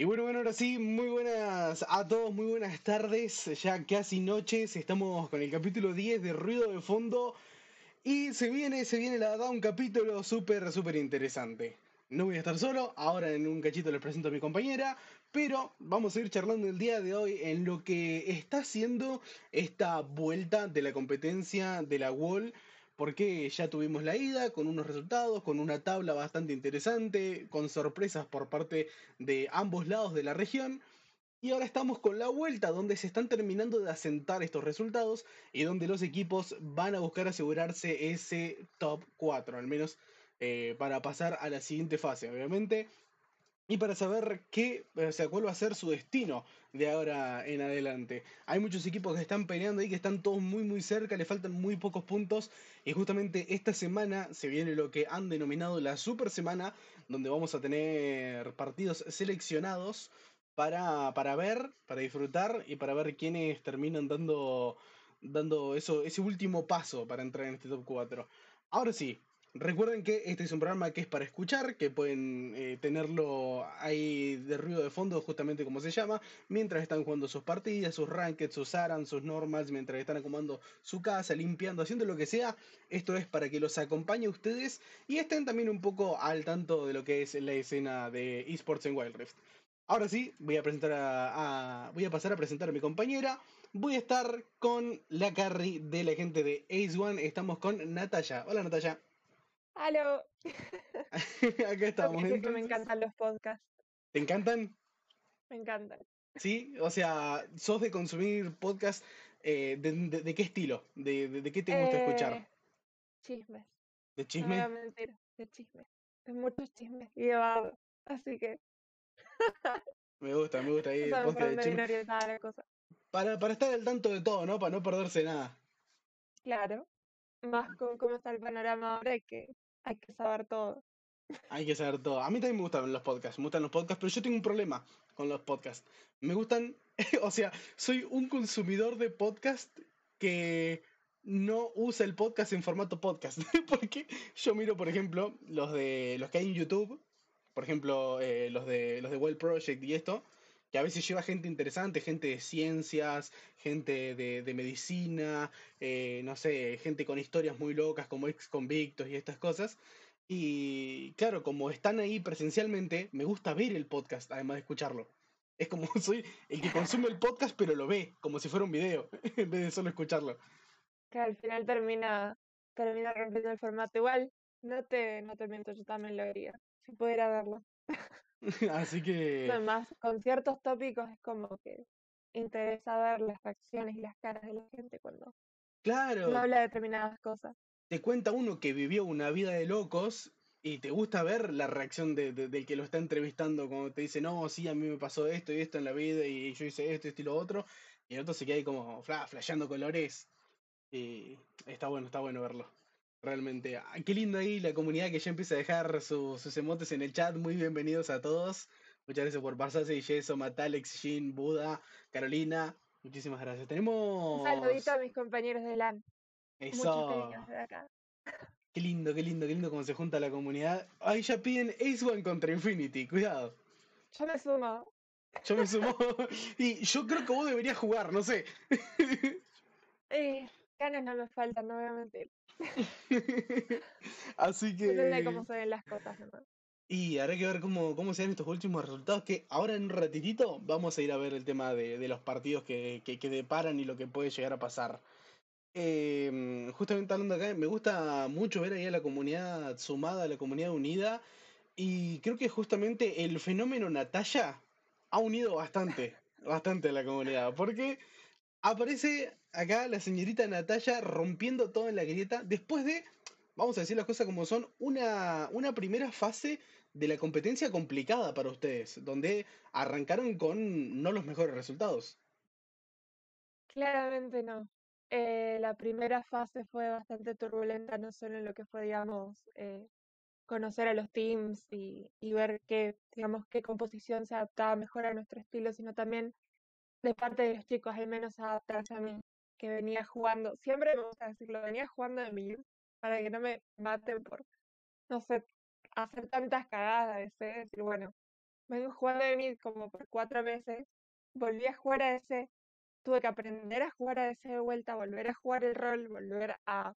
Y bueno, bueno, ahora sí, muy buenas a todos, muy buenas tardes, ya casi noches, estamos con el capítulo 10 de Ruido de Fondo y se viene, se viene la verdad un capítulo súper, súper interesante. No voy a estar solo, ahora en un cachito les presento a mi compañera, pero vamos a ir charlando el día de hoy en lo que está haciendo esta vuelta de la competencia de la Wall porque ya tuvimos la ida con unos resultados, con una tabla bastante interesante, con sorpresas por parte de ambos lados de la región. Y ahora estamos con la vuelta, donde se están terminando de asentar estos resultados y donde los equipos van a buscar asegurarse ese top 4, al menos eh, para pasar a la siguiente fase. Obviamente, y para saber qué, o sea, cuál va a ser su destino de ahora en adelante. Hay muchos equipos que están peleando ahí, que están todos muy muy cerca, le faltan muy pocos puntos y justamente esta semana se viene lo que han denominado la super semana, donde vamos a tener partidos seleccionados para, para ver, para disfrutar y para ver quiénes terminan dando, dando eso, ese último paso para entrar en este top 4. Ahora sí, Recuerden que este es un programa que es para escuchar, que pueden eh, tenerlo ahí de ruido de fondo, justamente como se llama, mientras están jugando sus partidas, sus rankeds, sus ARAN, sus normals, mientras están acomodando su casa, limpiando, haciendo lo que sea. Esto es para que los acompañe ustedes y estén también un poco al tanto de lo que es la escena de esports en Wild Rift. Ahora sí, voy a presentar a, voy a pasar a presentar a mi compañera. Voy a estar con la carry de la gente de Ace One. Estamos con Natalia. Hola Natalia. ¡Halo! Acá estamos. que me encantan los podcasts. ¿Te encantan? Me encantan. Sí, o sea, ¿sos de consumir podcast eh, de, qué estilo? ¿De, qué te gusta escuchar? Eh, chismes. ¿De chismes? No de chismes. De muchos chismes y de Así que. me gusta, me gusta ahí el podcast de chismes. Para, para estar al tanto de todo, ¿no? Para no perderse nada. Claro. Más con cómo está el panorama ahora que hay que saber todo. Hay que saber todo. A mí también me gustan los podcasts, me gustan los podcasts, pero yo tengo un problema con los podcasts. Me gustan, o sea, soy un consumidor de podcast que no usa el podcast en formato podcast. Porque yo miro, por ejemplo, los de los que hay en YouTube, por ejemplo, eh, los de los de Well Project y esto, que a veces lleva gente interesante, gente de ciencias, gente de, medicina, eh, no sé, gente con historias muy locas como ex convictos y estas cosas. Y claro, como están ahí presencialmente, me gusta ver el podcast, además de escucharlo. Es como soy el que consume el podcast, pero lo ve, como si fuera un video, en vez de solo escucharlo. Que al final termina, termina rompiendo el formato igual. No te, no te miento, yo también lo haría, si pudiera verlo. Así que. Además, con ciertos tópicos es como que interesa ver las reacciones y las caras de la gente cuando claro. habla de determinadas cosas. Te cuenta uno que vivió una vida de locos y te gusta ver la reacción de, del que lo está entrevistando cuando te dice, no, sí, a mí me pasó esto y esto en la vida y yo hice esto, esto y lo otro. Y el otro se queda ahí como fla, flasheando colores. Y está bueno, está bueno verlo. Realmente, ah, qué lindo ahí la comunidad que ya empieza a dejar sus emotes en el chat. Muy bienvenidos a todos. Muchas gracias por pasarse. Yeso, Matalex, Shin, Buda, Carolina. Muchísimas gracias. Tenemos. Un saludito a mis compañeros de LAN. Eso. Qué lindo, qué lindo, qué lindo cómo se junta la comunidad. Ahí ya piden Ace One contra Infinity. Cuidado. Yo me sumo. Yo me sumo. y yo creo que vos deberías jugar, no sé. eh, ganas no me faltan, no voy a mentir. Así que. Depende cómo se ven las cosas, Y habrá que ver cómo, cómo se estos últimos resultados. Que ahora en un ratitito vamos a ir a ver el tema de, los partidos que, que, deparan y lo que puede llegar a pasar. Em, justamente hablando acá, me gusta mucho ver ahí a la comunidad sumada, a la comunidad unida. Y creo que justamente el fenómeno Natalia ha unido bastante, bastante a la comunidad. Porque aparece acá la señorita Natalia rompiendo todo en la grieta después de, vamos a decir las cosas como son, una, una primera fase de la competencia complicada para ustedes, donde arrancaron con no los mejores resultados. Claramente no. Eh, la primera fase fue bastante turbulenta, no solo en lo que fue, digamos, eh, conocer a los teams y, y ver qué, digamos, qué composición se adaptaba mejor a nuestro estilo, sino también de parte de los chicos, al menos adaptarse a mí, que venía jugando, siempre me gusta decirlo, venía jugando de mí, para que no me maten por, no sé, hacer tantas cagadas, de decir, bueno, vengo jugando de mid como por cuatro meses, volví a jugar a ese, tuve que aprender a jugar a ese de vuelta, volver a jugar el rol, volver a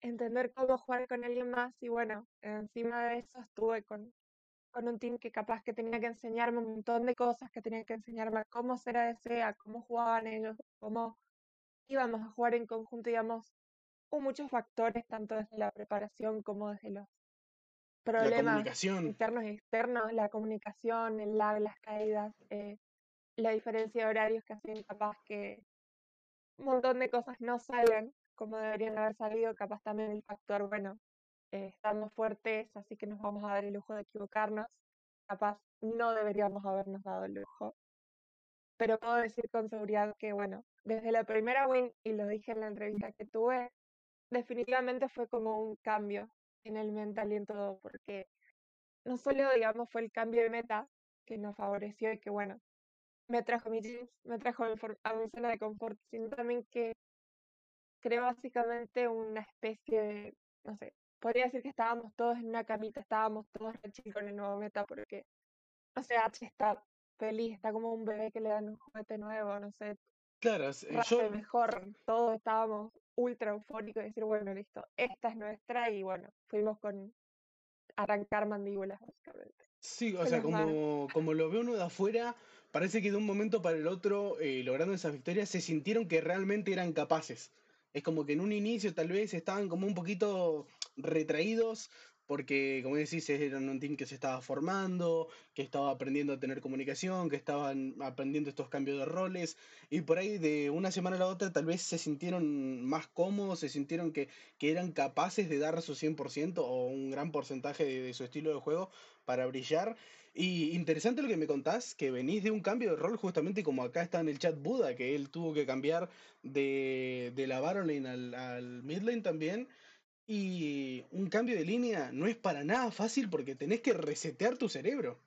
entender cómo jugar con alguien más y bueno, encima de eso estuve con, con un team que capaz que tenía que enseñarme un montón de cosas, que tenía que enseñarme a cómo ser ADC, a cómo jugaban ellos, cómo íbamos a jugar en conjunto, digamos, hubo muchos factores, tanto desde la preparación como desde los problemas internos y externos, la comunicación, el lag, las caídas, eh, la diferencia de horarios que hacen capaz que un montón de cosas no salgan como deberían haber salido, capaz también el factor, bueno, eh, estamos fuertes, así que nos vamos a dar el lujo de equivocarnos, capaz no deberíamos habernos dado el lujo, pero puedo decir con seguridad que, bueno, desde la primera win, y lo dije en la entrevista que tuve, definitivamente fue como un cambio en el mental y en todo, porque no solo, digamos, fue el cambio de meta que nos favoreció y que, bueno, me trajo mi jeans, me trajo a mi zona de confort, sino también que creó básicamente una especie de, no sé, podría decir que estábamos todos en una camita, estábamos todos re con el nuevo meta, porque, o sea, H está feliz, está como un bebé que le dan un juguete nuevo, no sé. Claro, yo... mejor, todos estábamos ultra eufórico y decir, bueno, listo, esta es nuestra y bueno, fuimos con arrancar mandíbulas básicamente. Sí, o sea, como, como lo ve uno de afuera, parece que de un momento para el otro, eh, logrando esa victoria, se sintieron que realmente eran capaces. Es como que en un inicio tal vez estaban como un poquito retraídos, porque como decís, eran un team que se estaba formando, que estaba aprendiendo a tener comunicación, que estaban aprendiendo estos cambios de roles, y por ahí de una semana a la otra tal vez se sintieron más cómodos, se sintieron que, que eran capaces de dar su 100% o un gran porcentaje de, su estilo de juego para brillar. Y interesante lo que me contás, que venís de un cambio de rol justamente como acá está en el chat Buda, que él tuvo que cambiar de, de la Baron Lane al, al mid también. Y un cambio de línea no es para nada fácil porque tenés que resetear tu cerebro.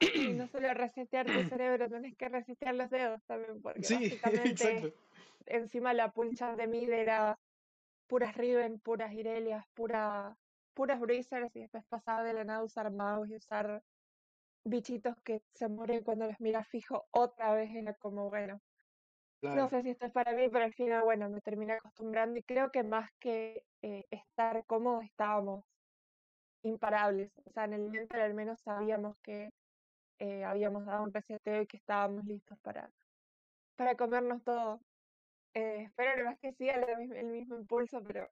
Y no solo resetear tu cerebro, tenés que resetear los dedos también, porque sí, básicamente encima la pulsa de mid era puras Riven, puras Irelias, pura, puras Breezers y después pasaba de la nada usar mouse y usar bichitos que se mueren cuando los miras fijo otra vez era como bueno no sé si esto es para mí, pero al final, bueno, me terminé acostumbrando y creo que más que eh, estar cómodos, estábamos imparables. O sea, en el mental al menos sabíamos que eh, habíamos dado un reseteo y que estábamos listos para, para comernos todo. Eh, espero más que siga el, el mismo impulso, pero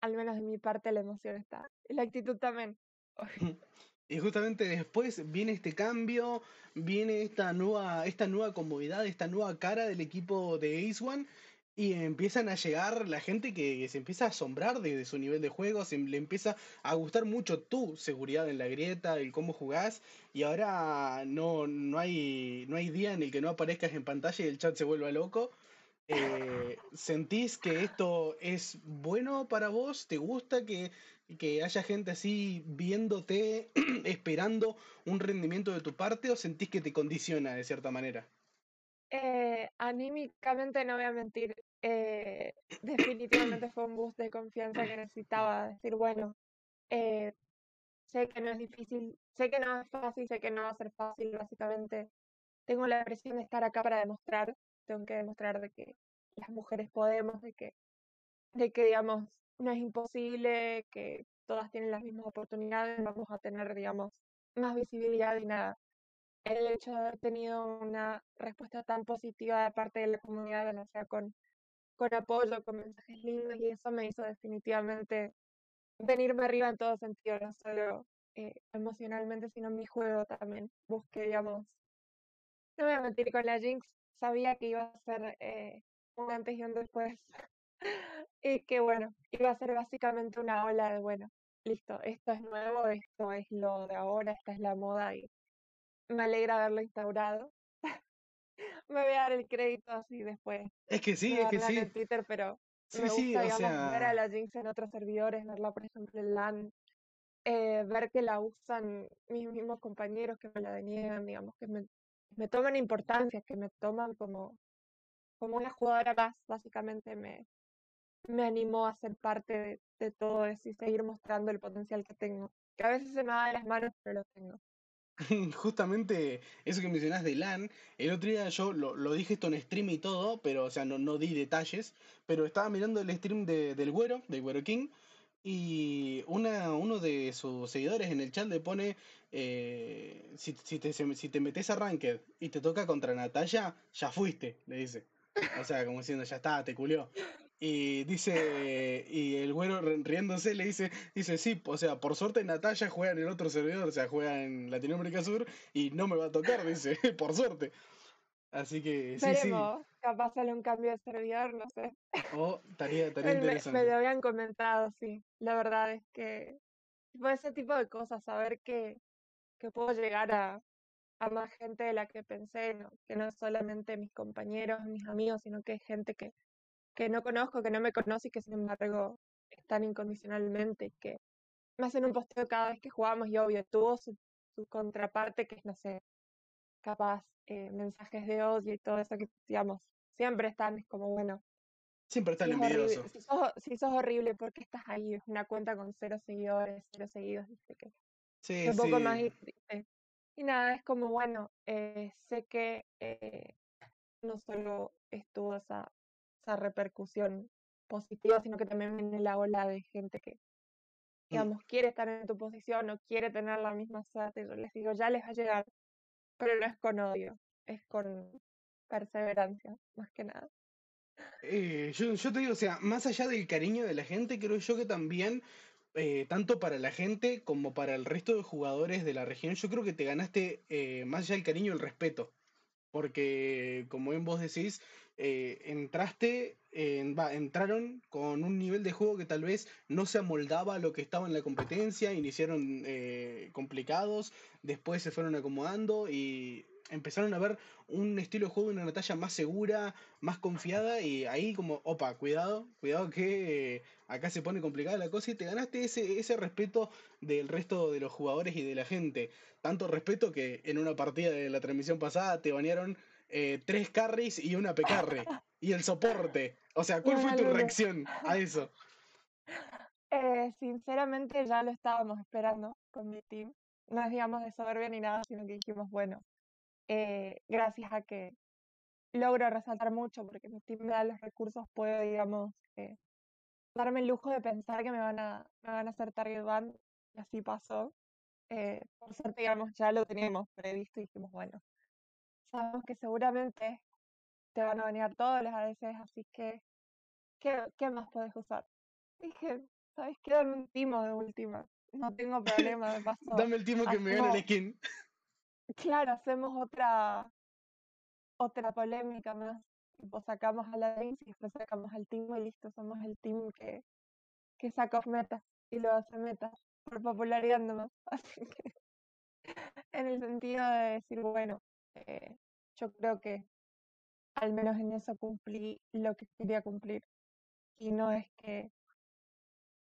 al menos de mi parte la emoción está. La actitud también. Y justamente después viene este cambio, viene esta nueva, esta nueva comodidad, esta nueva cara del equipo de Ace One. Y empiezan a llegar la gente que, se empieza a asombrar de, su nivel de juego, se le empieza a gustar mucho tu seguridad en la grieta, el cómo jugás, y ahora no, no, hay, no hay día en el que no aparezcas en pantalla y el chat se vuelva loco. Eh, ¿Sentís que esto es bueno para vos? ¿Te gusta que que haya gente así viéndote, esperando un rendimiento de tu parte o sentís que te condiciona de cierta manera? Eh, anímicamente no voy a mentir, eh, definitivamente fue un boost de confianza que necesitaba, decir, bueno, eh, sé que no es difícil, sé que no es fácil, sé que no va a ser fácil, básicamente tengo la presión de estar acá para demostrar, tengo que demostrar de que las mujeres podemos, de que, de que digamos, no es imposible, que todas tienen las mismas oportunidades, vamos a tener, digamos, más visibilidad y nada. El hecho de haber tenido una respuesta tan positiva de parte de la comunidad, sea, con, con apoyo, con mensajes lindos, y eso me hizo definitivamente venirme arriba en todo sentido, no solo eh, emocionalmente, sino en mi juego también. Busqué, digamos, no voy a mentir con la Jinx, sabía que iba a ser eh, un antes y un después y que bueno, iba a ser básicamente una ola de, bueno, listo, esto es nuevo, esto es lo de ahora, esta es la moda y me alegra haberlo instaurado. me voy a dar el crédito así después. Es que sí, es que sí. En Twitter, pero me gusta, digamos, ver a la Jinx en otros servidores, verla, por ejemplo, en LAN, eh, ver que la usan mis mismos compañeros que me la deniegan, digamos, que me, me toman importancia, que me toman como, como una jugadora más, básicamente me, me animó a ser parte de, todo eso y seguir mostrando el potencial que tengo. Que a veces se me va de las manos, pero lo tengo. Justamente eso que mencionás de LAN, el otro día yo lo, dije esto en stream y todo, pero o sea, no, no di detalles, pero estaba mirando el stream de, del Güero, del Güero King, y una, uno de sus seguidores en el chat le pone, eh, si, si, te, si te metes a Ranked y te toca contra Natalia, ya fuiste, le dice. O sea, como diciendo, ya está, te culió. Y dice, y el güero riéndose le dice, dice, sí, o sea, por suerte Natalia juega en el otro servidor, o sea, juega en Latinoamérica Sur y no me va a tocar, dice, por suerte. Así que sí, sí. capaz sale un cambio de servidor, no sé. Oh, estaría, interesante. Me, lo habían comentado, sí. La verdad es que por ese tipo de cosas, saber que, que puedo llegar a, a más gente de la que pensé, ¿no? que no es solamente mis compañeros, mis amigos, sino que hay gente que, que no conozco, que no me conoce y que sin embargo están incondicionalmente, que me hacen un posteo cada vez que jugamos y obvio, tuvo su, su contraparte que es, no sé, capaz eh, mensajes de odio y todo eso que, digamos, siempre están, es como, bueno. Siempre están envidiosos. Si sos, si sos horrible, ¿por qué estás ahí? Es una cuenta con cero seguidores, cero seguidos, dice que. Sí, un poco más y nada, es como, bueno, eh, sé que eh, no solo estuvo esa, esa repercusión positiva, sino que también viene la ola de gente que, mm. digamos, quiere estar en tu posición o quiere tener la misma suerte. Yo les digo, ya les va a llegar, pero no es con odio, es con perseverancia, más que nada. Eh, yo, yo te digo, o sea, más allá del cariño de la gente, creo yo que también eh, tanto para la gente como para el resto de jugadores de la región, yo creo que te ganaste eh, más allá del cariño el respeto. Porque, como bien vos decís, eh, entraste, entraron con un nivel de juego que tal vez no se amoldaba a lo que estaba en la competencia, iniciaron complicados, después se fueron acomodando y empezaron a ver un estilo de juego una Natalia más segura, más confiada y ahí como, opa, cuidado, cuidado que acá se pone complicada la cosa y te ganaste ese, ese respeto del resto de los jugadores y de la gente. Tanto respeto que en una partida de la transmisión pasada te banearon eh, tres carries y una pecarre y el soporte. O sea, ¿cuál fue tu reacción a eso? Eh, sinceramente ya lo estábamos esperando con mi team. No es digamos de soberbia ni nada, sino que dijimos, bueno, eh, gracias a que logro resaltar mucho porque mi team me da los recursos, puedo, digamos, eh, darme el lujo de pensar que me van a, me van a hacer target ban, y así pasó. Eh, por suerte, digamos, ya lo teníamos previsto y dijimos, bueno, sabemos que seguramente te van a venir todos los ADCs, así que, ¿qué, qué más puedes usar? Dije, ¿sabes qué? Dame un timo de última. No tengo problema, de paso. Dame el timo que me gane el skin. Claro, hacemos otra, otra polémica más. Tipo, sacamos a la Daisy y después sacamos al team y listo, somos el team que, que saca meta y lo hace meta por popularidad nomás. Así que, en el sentido de decir, bueno, eh, yo creo que al menos en eso cumplí lo que quería cumplir. Y no es que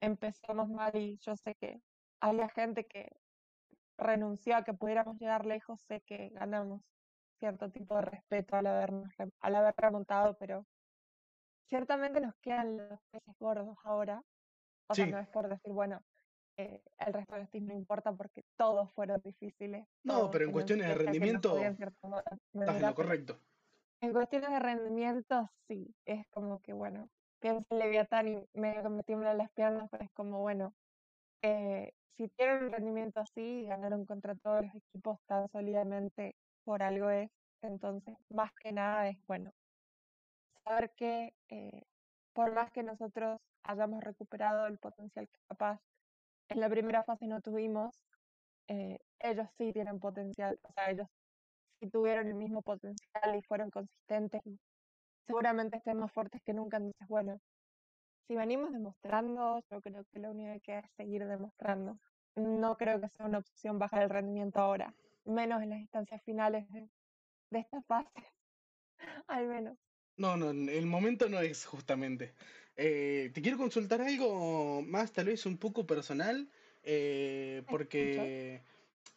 empezamos mal y yo sé que había gente que renunció a que pudiéramos llegar lejos, sé que ganamos cierto tipo de respeto al, habernos, al haber remontado, pero ciertamente nos quedan los peces gordos ahora. O sea, no es por decir, bueno, eh, el resto de los no importa porque todos fueron difíciles. No, pero en cuestiones de rendimiento estás en lo correcto. En cuestiones de rendimiento, sí, es como que, bueno, pienso en Leviatán y medio que me tiemblan las piernas, pero es como, bueno, eh, si tienen un rendimiento así, ganaron contra todos los equipos tan sólidamente, por algo es. Entonces, más que nada es, bueno, saber que eh, por más que nosotros hayamos recuperado el potencial que capaz en la primera fase no tuvimos, eh, ellos sí tienen potencial, o sea, ellos sí tuvieron el mismo potencial y fueron consistentes y seguramente estén más fuertes que nunca, entonces bueno, si venimos demostrando, yo creo que lo único que hay que es seguir demostrando. No creo que sea una opción bajar el rendimiento ahora, menos en las instancias finales de, esta fase, al menos. No, no, el momento no es justamente. Eh, te quiero consultar algo más, tal vez un poco personal, eh, porque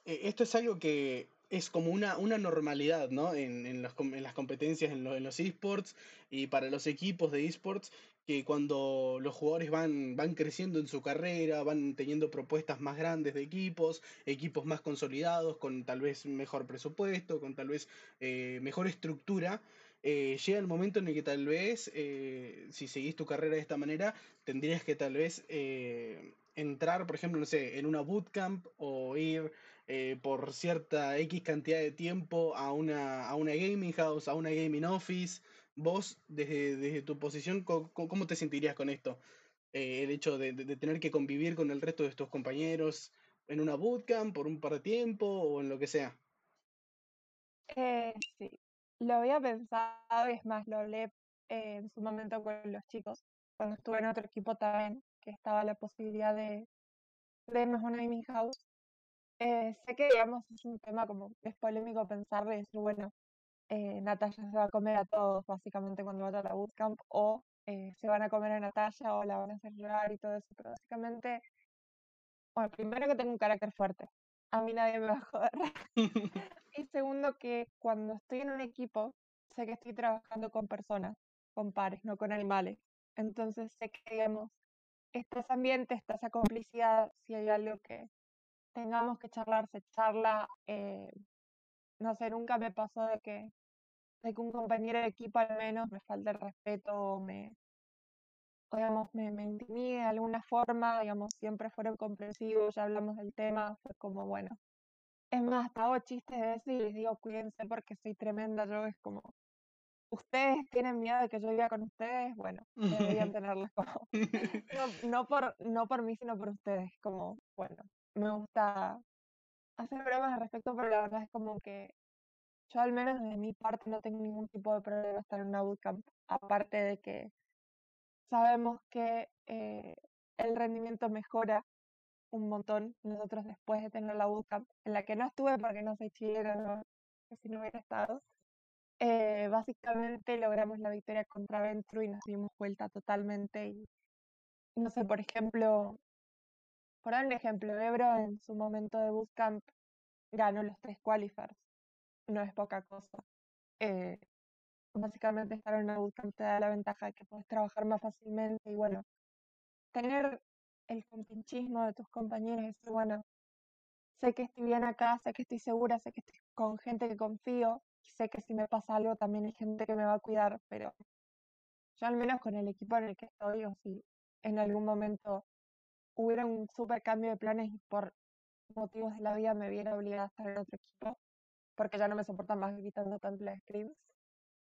eh, esto es algo que es como una, una normalidad, ¿no? En, en, las competencias, en, en los esports y para los equipos de esports, que cuando los jugadores van, van creciendo en su carrera, van teniendo propuestas más grandes de equipos, equipos más consolidados, con tal vez mejor presupuesto, con tal vez eh, mejor estructura, eh, llega el momento en el que tal vez, eh, si seguís tu carrera de esta manera, tendrías que tal vez entrar, por ejemplo, no sé, en una bootcamp o ir por cierta X cantidad de tiempo a una, a una gaming house, a una gaming office vos, desde, tu posición, ¿cómo, te sentirías con esto? Eh, el hecho de, tener que convivir con el resto de tus compañeros en una bootcamp por un par de tiempo o en lo que sea. Eh, sí, lo había pensado y es más, lo hablé eh, en su momento con los chicos, cuando estuve en otro equipo también, que estaba la posibilidad de, de irnos a una house. sé que, digamos, es un tema como, es polémico pensar de decir, bueno, eh, Natalia se va a comer a todos básicamente cuando vaya a la bootcamp o eh, se van a comer a Natalia o la van a hacer llorar y todo eso, pero básicamente, bueno, primero que tengo un carácter fuerte, a mí nadie me va a joder. y segundo que cuando estoy en un equipo, sé que estoy trabajando con personas, con pares, no con animales. Entonces sé que, digamos, está ese ambiente, está esa complicidad, si hay algo que tengamos que charlar, se charla. Eh, no sé, nunca me pasó de que de que un compañero de equipo al menos me falte el respeto o me, digamos, me, me intimide de alguna forma, digamos, siempre fueron comprensivos, ya hablamos del tema, fue como, bueno. Es más, hasta hago chistes de eso y les digo, cuídense porque soy tremenda, yo es como, ustedes tienen miedo de que yo viva con ustedes, bueno, deberían tenerlas como, no, no, por, no por mí, sino por ustedes, como, bueno, me gusta hacer bromas al respecto, pero la verdad es como que yo al menos de mi parte no tengo ningún tipo de problema estar en una bootcamp, aparte de que sabemos que eh, el rendimiento mejora un montón. Nosotros después de tener la bootcamp, en la que no estuve porque no soy chilena, no, si no hubiera estado, eh, básicamente logramos la victoria contra Ventru y nos dimos vuelta totalmente. Y no sé, por ejemplo, por dar un ejemplo, Ebro en su momento de bootcamp ganó los tres qualifiers no es poca cosa. Eh, básicamente estar en una bootcamp te da la ventaja de que puedes trabajar más fácilmente y bueno, tener el compinchismo de tus compañeros decir, bueno, sé que estoy bien acá, sé que estoy segura, sé que estoy con gente que confío, sé que si me pasa algo también hay gente que me va a cuidar, pero yo al menos con el equipo en el que estoy, o si en algún momento hubiera un super cambio de planes y por motivos de la vida me viera obligada a estar en otro equipo, porque ya no me soportan más gritando tanto las screams.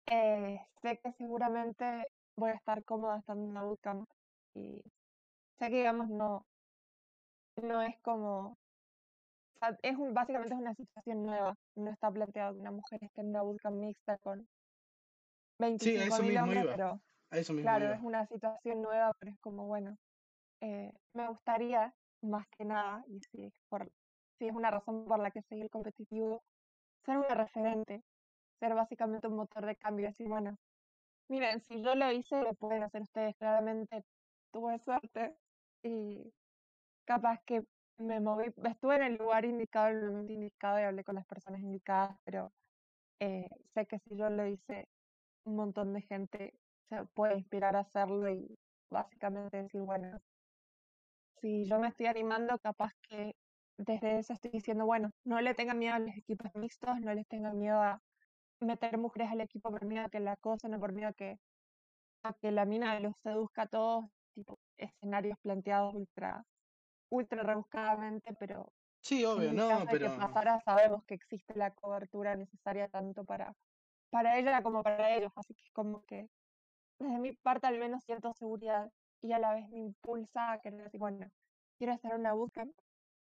Eh, sé que seguramente voy a estar cómoda estando en una bootcamp y sé que digamos no, no es como es un, básicamente es una situación nueva. No está planteado que una mujer esté en una bootcamp mixta con 25 mil hombres, pero claro, es una situación nueva, pero es como, bueno, eh, me gustaría más que nada, y si, por, si es una razón por la que seguir competitivo, ser una referente, ser básicamente un motor de cambio, decir, bueno, miren, si yo lo hice, lo pueden hacer ustedes, claramente tuve suerte y capaz que me moví, estuve en el lugar indicado, en el momento indicado y hablé con las personas indicadas, pero eh, sé que si yo lo hice, un montón de gente se puede inspirar a hacerlo y básicamente decir, bueno, si yo me estoy animando, capaz que desde eso estoy diciendo, bueno, no le tengan miedo a los equipos mixtos, no les tengan miedo a meter mujeres al equipo por miedo a que la acosen o por miedo a que, a que la mina los seduzca a todos, tipo escenarios planteados ultra, ultra rebuscadamente, pero sí, obvio, no, pero que pasara sabemos que existe la cobertura necesaria tanto para, para ella como para ellos, así que como que desde mi parte al menos siento seguridad y a la vez me impulsa a querer decir, bueno, quiero hacer una búsqueda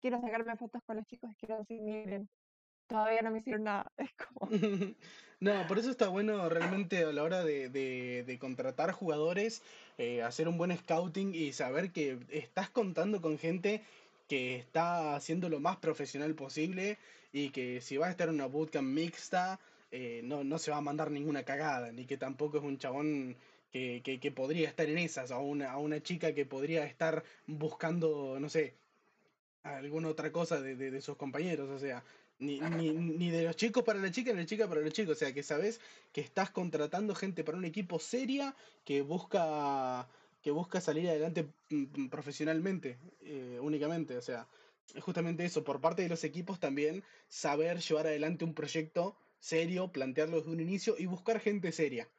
quiero sacarme fotos con los chicos, quiero decir, miren, todavía no me hicieron nada. Es como... no, por eso está bueno realmente a la hora de, de, contratar jugadores, eh, hacer un buen scouting y saber que estás contando con gente que está haciendo lo más profesional posible y que si vas a estar en una bootcamp mixta, eh, no, no se va a mandar ninguna cagada, ni que tampoco es un chabón que, que, podría estar en esas, o una, a una chica que podría estar buscando, no sé, alguna otra cosa de, de, sus compañeros, o sea, ni, ni, ni, de los chicos para la chica, ni de la chica para los chicos, o sea, que sabes que estás contratando gente para un equipo seria que busca que busca salir adelante mm, profesionalmente, eh, únicamente. O sea, justamente eso, por parte de los equipos también saber llevar adelante un proyecto serio, plantearlo desde un inicio y buscar gente seria.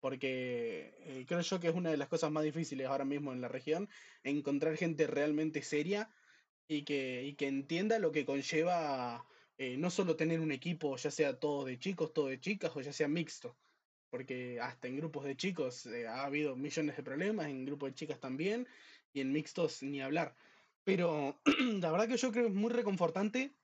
Porque eh, creo yo que es una de las cosas más difíciles ahora mismo en la región, encontrar gente realmente seria y que, y que entienda lo que conlleva eh, no solo tener un equipo, ya sea todo de chicos, todo de chicas, o ya sea mixto. Porque hasta en grupos de chicos eh, ha habido millones de problemas, en grupos de chicas también, y en mixtos ni hablar. Pero la verdad que yo creo que es muy reconfortante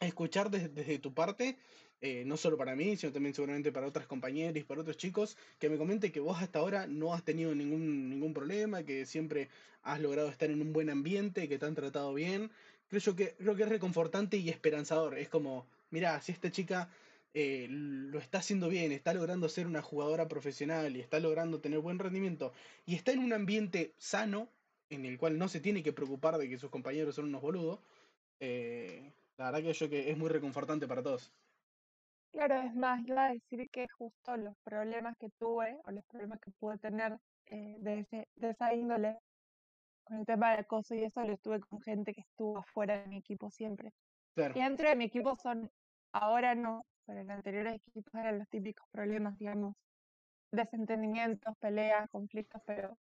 escuchar desde, tu parte, eh, no solo para mí, sino también seguramente para otras compañeras y para otros chicos, que me comente que vos hasta ahora no has tenido ningún, ningún problema, que siempre has logrado estar en un buen ambiente, que te han tratado bien. Creo, que, creo que es reconfortante y esperanzador. Es como, mira, si esta chica eh, lo está haciendo bien, está logrando ser una jugadora profesional y está logrando tener buen rendimiento y está en un ambiente sano, en el cual no se tiene que preocupar de que sus compañeros son unos boludos, eh, la verdad que yo que es muy reconfortante para todos. Claro, es más, iba a decir que justo los problemas que tuve o los problemas que pude tener eh, de, ese, de esa índole con el tema del acoso y eso lo estuve con gente que estuvo afuera de mi equipo siempre. Y dentro de mi equipo son, ahora no, pero en anteriores equipos eran los típicos problemas, digamos, desentendimientos, peleas, conflictos, pero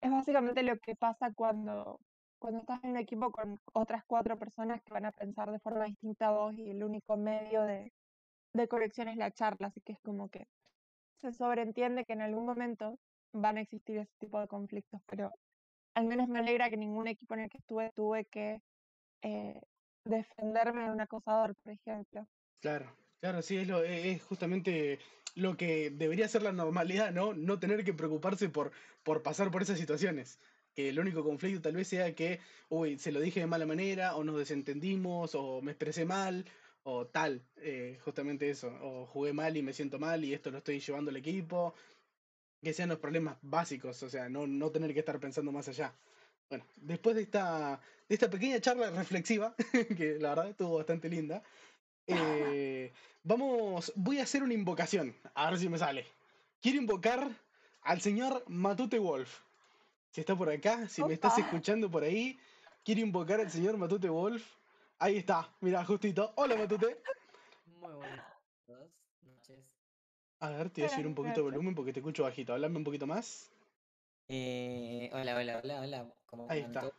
es básicamente lo que pasa cuando cuando estás en un equipo con otras cuatro personas que van a pensar de forma distinta a vos y el único medio de, de corrección es la charla, así que es como que se sobreentiende que en algún momento van a existir ese tipo de conflictos, pero al menos me alegra que ningún equipo en el que estuve tuve que eh, defenderme de un acosador, por ejemplo. Claro, claro, sí, es, lo, e, es justamente lo que debería ser la normalidad, ¿no? No tener que preocuparse por, por pasar por esas situaciones que el único conflicto tal vez sea que, uy, se lo dije de mala manera, o nos desentendimos, o me expresé mal, o tal, eh, justamente eso, o jugué mal y me siento mal y esto lo estoy llevando al equipo, que sean los problemas básicos, o sea, no, no tener que estar pensando más allá. Bueno, después de esta, de esta pequeña charla reflexiva, que la verdad estuvo bastante linda, eh, vamos, voy a hacer una invocación, a ver si me sale. Quiero invocar al señor Matute Wolf si está por acá, si me estás escuchando por ahí, quiero invocar al señor Matute Wolf. Ahí está, mira, justito. Hola Matute. Muy buenas. A ver, te voy a subir un poquito de volumen porque te escucho bajito. Háblame un poquito más. Eh, hola, hola, hola, hola. Ahí está.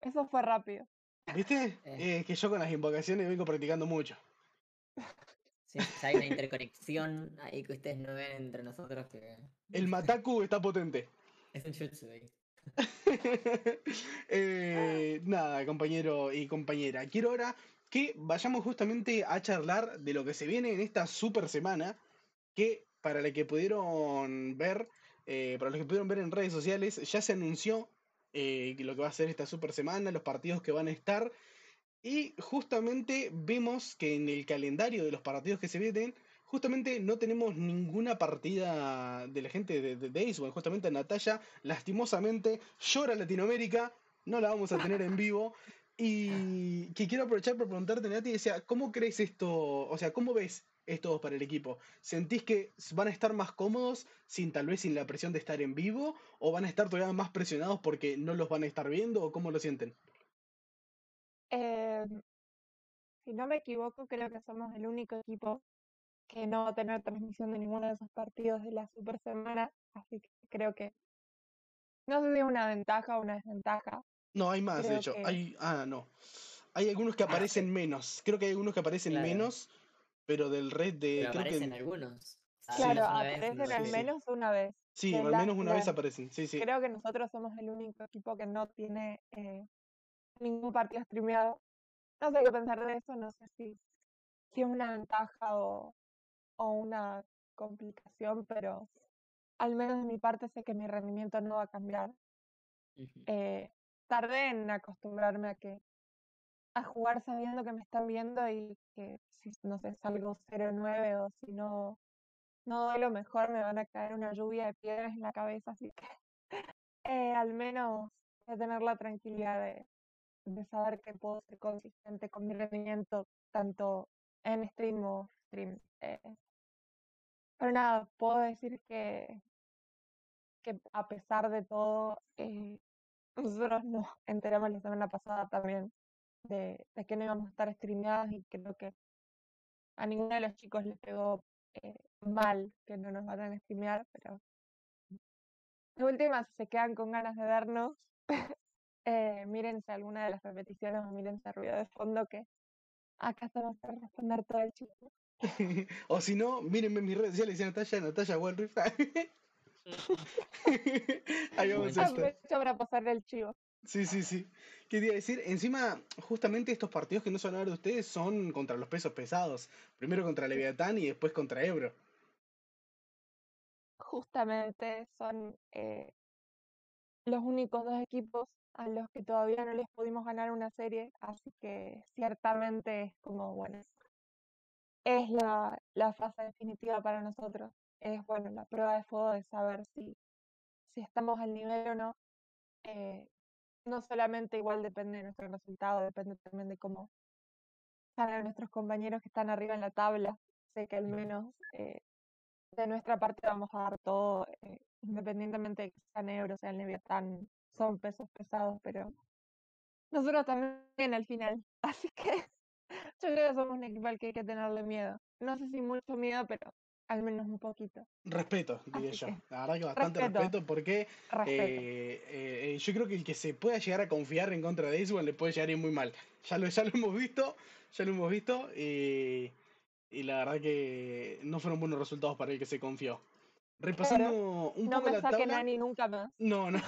Eso fue rápido. ¿Viste? Eh. Es que yo con las invocaciones vengo practicando mucho. Sí, hay una interconexión ahí que ustedes no ven entre nosotros. Que... El Mataku está potente. Es un jutsu ahí. Eh, nada, compañero y compañera. Quiero ahora que vayamos justamente a charlar de lo que se viene en esta super semana. Que para la que pudieron ver, eh, para los que pudieron ver en redes sociales, ya se anunció eh, lo que va a ser esta super semana, los partidos que van a estar. Y justamente vemos que en el calendario de los partidos que se vienen justamente no tenemos ninguna partida de la gente de, de, Justamente Natalia, lastimosamente, llora Latinoamérica. No la vamos a tener en vivo. Y que quiero aprovechar para preguntarte, Nati, decía, ¿cómo crees esto? O sea, ¿cómo ves esto para el equipo? ¿Sentís que van a estar más cómodos sin tal vez sin la presión de estar en vivo? ¿O van a estar todavía más presionados porque no los van a estar viendo? ¿O cómo lo sienten? Eh, si no me equivoco, creo que somos el único equipo que no va a tener transmisión de ninguno de esos partidos de la super semana, así que creo que no sé si es una ventaja o una desventaja. No, hay más, de hecho. Hay, ah, no. Hay algunos que aparecen menos. Creo que hay algunos que aparecen menos, pero del red de. creo aparecen algunos. Claro, aparecen al menos una vez. Sí, al menos una vez aparecen. Sí, sí. Creo que nosotros somos el único equipo que no tiene eh, ningún partido streameado. No sé qué pensar de eso, no sé si, si es una ventaja o, o una complicación, pero al menos de mi parte sé que mi rendimiento no va a cambiar. eh, tardé en acostumbrarme a que a jugar sabiendo que me están viendo y que si no sé, salgo 0-9 o si no no doy lo mejor me van a caer una lluvia de piedras en la cabeza, así que eh, al menos de tener la tranquilidad de, de saber que puedo ser consistente con mi rendimiento tanto en stream o stream. Eh, pero nada, puedo decir que, que a pesar de todo, eh, nosotros nos enteramos la semana pasada también de, de que no íbamos a estar streameadas y creo que a ninguno de los chicos les pegó eh, mal que no nos van a streamear, pero de última, si se quedan con ganas de vernos, eh, mírense alguna de las repeticiones o mírense ruido de fondo que acá estamos para responder todo el chico. o si no, mírenme en mis redes sociales y Natalia, Natalia Walriff. Ahí vamos a estar. Aprovecho para pasarle el chivo. Sí, sí, sí. Quería decir, encima, justamente estos partidos que no son a hablar de ustedes son contra los pesos pesados. Primero contra Leviatán y después contra Ebro. Justamente son eh, los únicos dos equipos a los que todavía no les pudimos ganar una serie, así que ciertamente es como, bueno, es la, la fase definitiva para nosotros. Es, bueno, la prueba de fuego de saber si, si estamos al nivel o no. Eh, no solamente igual depende de nuestro resultado, depende también de cómo están nuestros compañeros que están arriba en la tabla. Sé que al menos eh, de nuestra parte vamos a dar todo, eh, independientemente de que sean euros, sean leviatán, son pesos pesados, pero nosotros también al final. Así que yo creo que somos un equipo al que hay que tenerle miedo. No sé si mucho miedo, pero al menos un poquito. Respeto, diría yo. La verdad que bastante respeto, porque eh, eh, yo creo que el que se pueda llegar a confiar en contra de Iswan le puede llegar a ir muy mal. Ya lo, ya lo hemos visto, ya lo hemos visto, y, y la verdad que no fueron buenos resultados para el que se confió. Repasando un no poco me la tabla. Nani nunca más. No, no.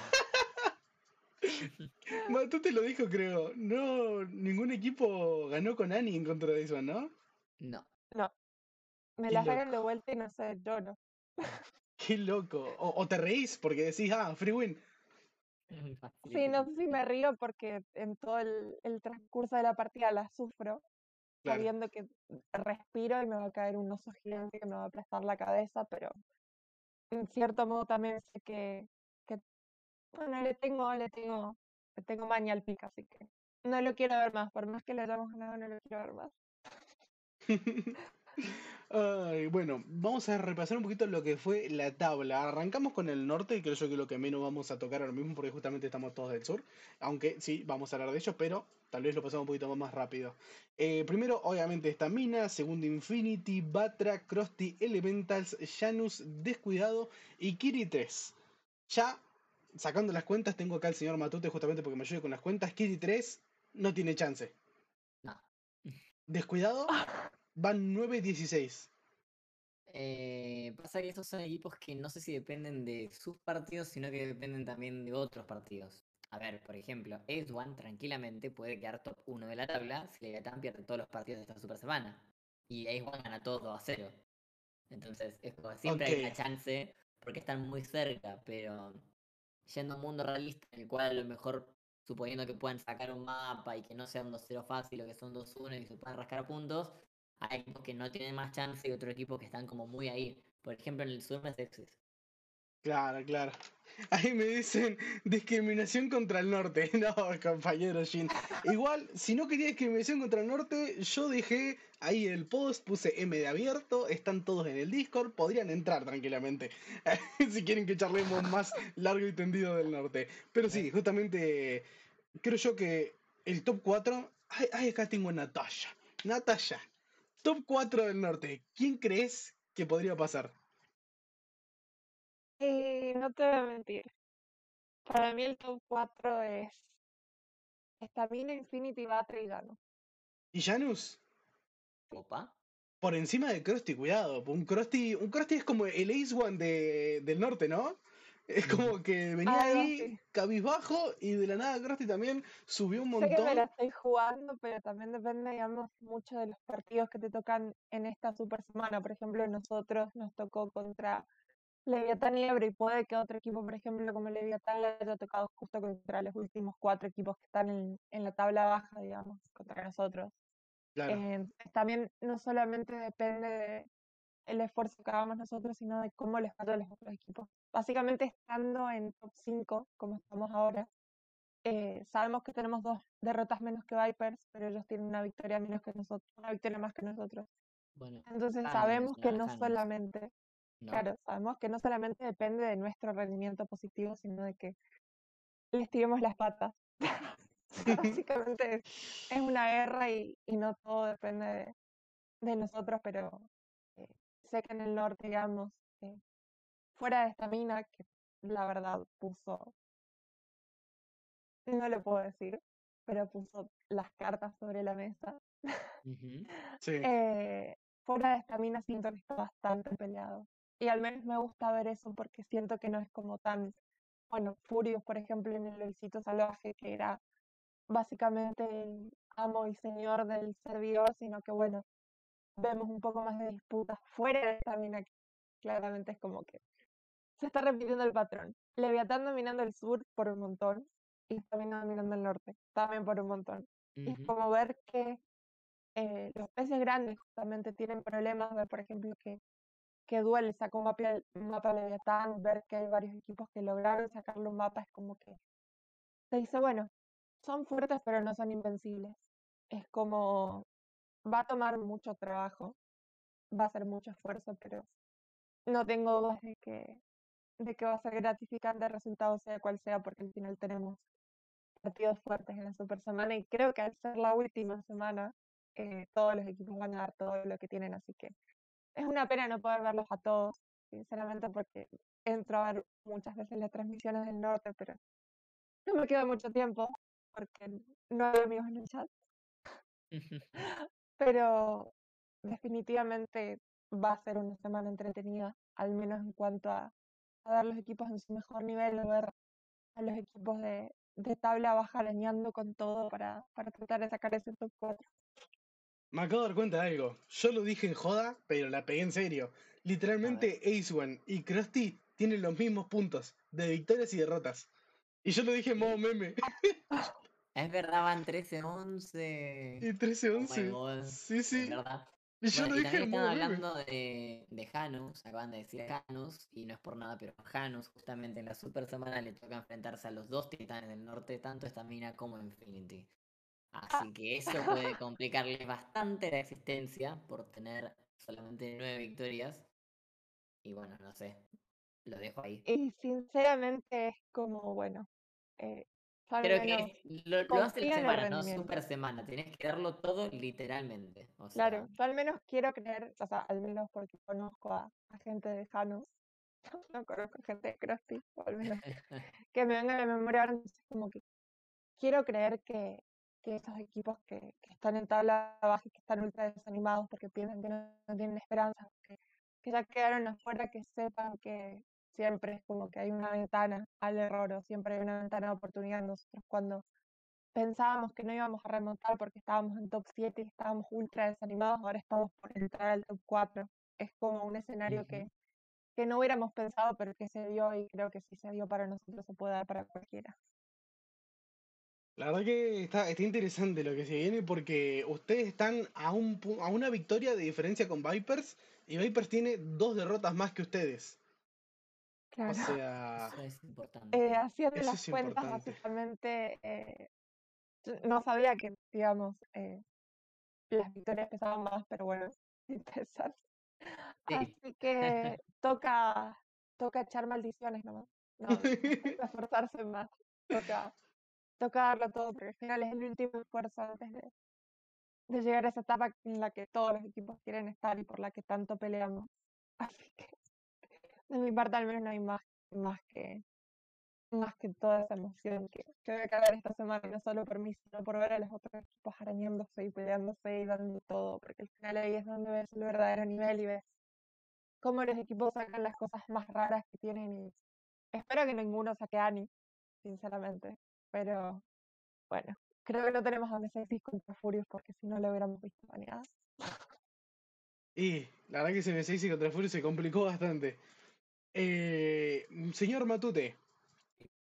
Tú te lo dijo, creo. No, ningún equipo ganó con Ani en contra de Iswan, ¿no? No. No. Me la sacan loco. de vuelta y no sé, yo no. Qué loco. O, o te reís porque decís, ah, free win. Sí, no sé si me río porque en todo el, el transcurso de la partida la sufro, Claro. sabiendo que respiro y me va a caer un oso gigante que me va a aplastar la cabeza, pero en cierto modo también sé que, que bueno, le tengo, le tengo, le tengo maña al pica, así que no lo quiero ver más, por más que le hayamos ganado, no lo quiero ver más. Ay, bueno, vamos a repasar un poquito lo que fue la tabla. Arrancamos con el norte, creo yo que lo que menos vamos a tocar ahora mismo porque justamente estamos todos del sur. Aunque sí, vamos a hablar de ellos, pero tal vez lo pasamos un poquito más rápido. Eh, primero, obviamente, está Mina, segundo Infinity, Batra, Krusty, Elementals, Janus, Descuidado y Kiri 3. Ya, sacando las cuentas, tengo acá al señor Matute justamente porque me ayude con las cuentas. Kiri 3 no tiene chance. No. Descuidado, van 9-16. Eh, pasa que estos son equipos que no sé si dependen de sus partidos, sino que dependen también de otros partidos. A ver, por ejemplo, Ace tranquilamente puede quedar top 1 de la tabla si Leviathan pierde todos los partidos de esta super semana. Y One gana todo 2 a 0. Entonces, es como siempre hay una chance porque están muy cerca, pero yendo a un mundo realista en el cual a lo mejor, suponiendo que puedan sacar un mapa y que no sea un 2-0 fácil o que son 2-1 y se puedan rascar puntos, hay equipos que no tienen más chance y otros equipos que están como muy ahí. Por ejemplo, en el sur es Exes. Claro, claro. Ahí me dicen discriminación contra el norte. No, compañero Jin. Igual, si no quería discriminación contra el norte, yo dejé ahí el post, puse M de abierto, están todos en el Discord, podrían entrar tranquilamente. si quieren que charlemos más largo y tendido del norte. Pero sí, justamente creo yo que el top 4. Ay, ay, acá tengo a Natalia. Natalia. Top 4 del norte. ¿Quién crees que podría pasar? Y no te voy a mentir. Para mí el top 4 es Stamina, Infinity, Batra y Gano. ¿Y Janus? Opa. Por encima de Krusty, cuidado. Un Krusty, un Krusty es como el Ace One de, del norte, ¿no? Es como que venía ahí así. cabizbajo y de la nada Krusty también subió un Sé que me la montón. estoy jugando, pero también depende, digamos, mucho de los partidos que te tocan en esta super semana. Por ejemplo, nosotros nos tocó contra Leviatán y Ebro y puede que otro equipo, por ejemplo, como Leviatán, le haya tocado justo contra los últimos cuatro equipos que están en, en la tabla baja, digamos, contra nosotros. Claro, Eh, también no solamente depende de el esfuerzo que hagamos nosotros, sino de cómo les vaya a los otros equipos. Básicamente estando en top 5, como estamos ahora, eh, sabemos que tenemos dos derrotas menos que Vipers, pero ellos tienen una victoria menos que nosotros, una victoria más que nosotros. Bueno, Entonces sabemos que no, solamente ¿no? Claro, sabemos que no solamente depende de nuestro rendimiento positivo, sino de que les tiremos las patas. Básicamente es, es una guerra y, y no todo depende de, de nosotros, pero eh, sé que en el norte, digamos, eh, fuera de estamina, que la verdad puso, no lo puedo decir, pero puso las cartas sobre la mesa. Sí. Eh, fuera de estamina siento que está bastante peleado. Y al menos me gusta ver eso porque siento que no es como tan, bueno, Furious, por ejemplo, en el Lolcito Salvaje, que era básicamente el amo y señor del servidor, sino que bueno, vemos un poco más de disputas fuera de estamina, que claramente es como que se está repitiendo el patrón. Leviatán dominando el sur por un montón y Stamina dominando el norte también por un montón. Y es como ver que eh, los peces grandes justamente tienen problemas, ver por ejemplo que, que Duel sacó un mapa, un mapa Leviatán, ver que hay varios equipos que lograron sacarle un mapa, es como que se dice, bueno, son fuertes pero no son invencibles. Es como, va a tomar mucho trabajo, va a ser mucho esfuerzo, pero no tengo dudas de que, de que va a ser gratificante el resultado sea cual sea, porque al final tenemos partidos fuertes en la super semana y creo que al ser la última semana, eh, todos los equipos van a dar todo lo que tienen, así que es una pena no poder verlos a todos, sinceramente, porque entro a ver muchas veces las transmisiones del norte, pero no me queda mucho tiempo, porque no hay amigos en el chat, pero definitivamente va a ser una semana entretenida, al menos en cuanto a, a ver los equipos en su mejor nivel, ver a los equipos de, de tabla baja arañando con todo para, para tratar de sacar ese top 4. Me acabo de dar cuenta de algo. Yo lo dije en joda, pero la pegué en serio. Literalmente Ace One y Krusty tienen los mismos puntos de victorias y derrotas. Y yo lo dije en modo meme. Es verdad, van 13-11. Y Oh my 13-11. God, Sí, Es sí. verdad. Y yo Bueno, y dije también están hablando de, de Janus, acaban de decir Janus, y no es por nada, pero Janus justamente en la super semana le toca enfrentarse a los dos titanes del norte, tanto Stamina como Infinity. Así que eso puede complicarle bastante la existencia por tener solamente nueve victorias. Y bueno, no sé, lo dejo ahí. Y sinceramente es como, bueno, eh, Creo que lo, lo hace la semana, no super semana. Tenés que darlo todo literalmente. O claro, yo al menos quiero creer, o sea, al menos porque conozco a, a gente de Janus, no conozco gente de o al menos que me venga a la memoria ahora, entonces como que quiero creer que, que esos equipos que, que están en tabla baja y que están ultra desanimados porque piensan que no, no tienen esperanza, que, que ya quedaron afuera, que sepan que siempre es como que hay una ventana al error o siempre hay una ventana de oportunidad. Nosotros cuando pensábamos que no íbamos a remontar porque estábamos en top 7 y estábamos ultra desanimados, ahora estamos por entrar al top 4. Es como un escenario que, que no hubiéramos pensado, pero que se dio y creo que si se dio para nosotros se puede dar para cualquiera. La verdad que está, está interesante lo que se viene porque ustedes están a, un, a una victoria de diferencia con Vipers y Vipers tiene dos derrotas más que ustedes. O Claro. sea, eso es importante. Eh, haciendo Eso las cuentas, importante. básicamente, eh, no sabía que, digamos, eh, las victorias pesaban más, pero bueno, interesante. Sí. Así que toca, toca echar maldiciones nomás. No, esforzarse más. Toca, toca darlo todo, porque al final es el último esfuerzo antes de, de llegar a esa etapa en la que todos los equipos quieren estar y por la que tanto peleamos. Así que, de mi parte, al menos no hay más, más que, más que toda esa emoción que, que voy a cargar esta semana, no solo por mí, sino por ver a los otros equipos arañándose y peleándose y dando todo, porque al final ahí es donde ves el verdadero nivel y ves cómo los equipos sacan las cosas más raras que tienen y espero que ninguno saque Ani, sinceramente, pero bueno, creo que no tenemos a Messi contra Furious porque si no lo hubiéramos visto baneada. y la verdad que ese M6 contra Fury se complicó bastante. Eh, señor Matute,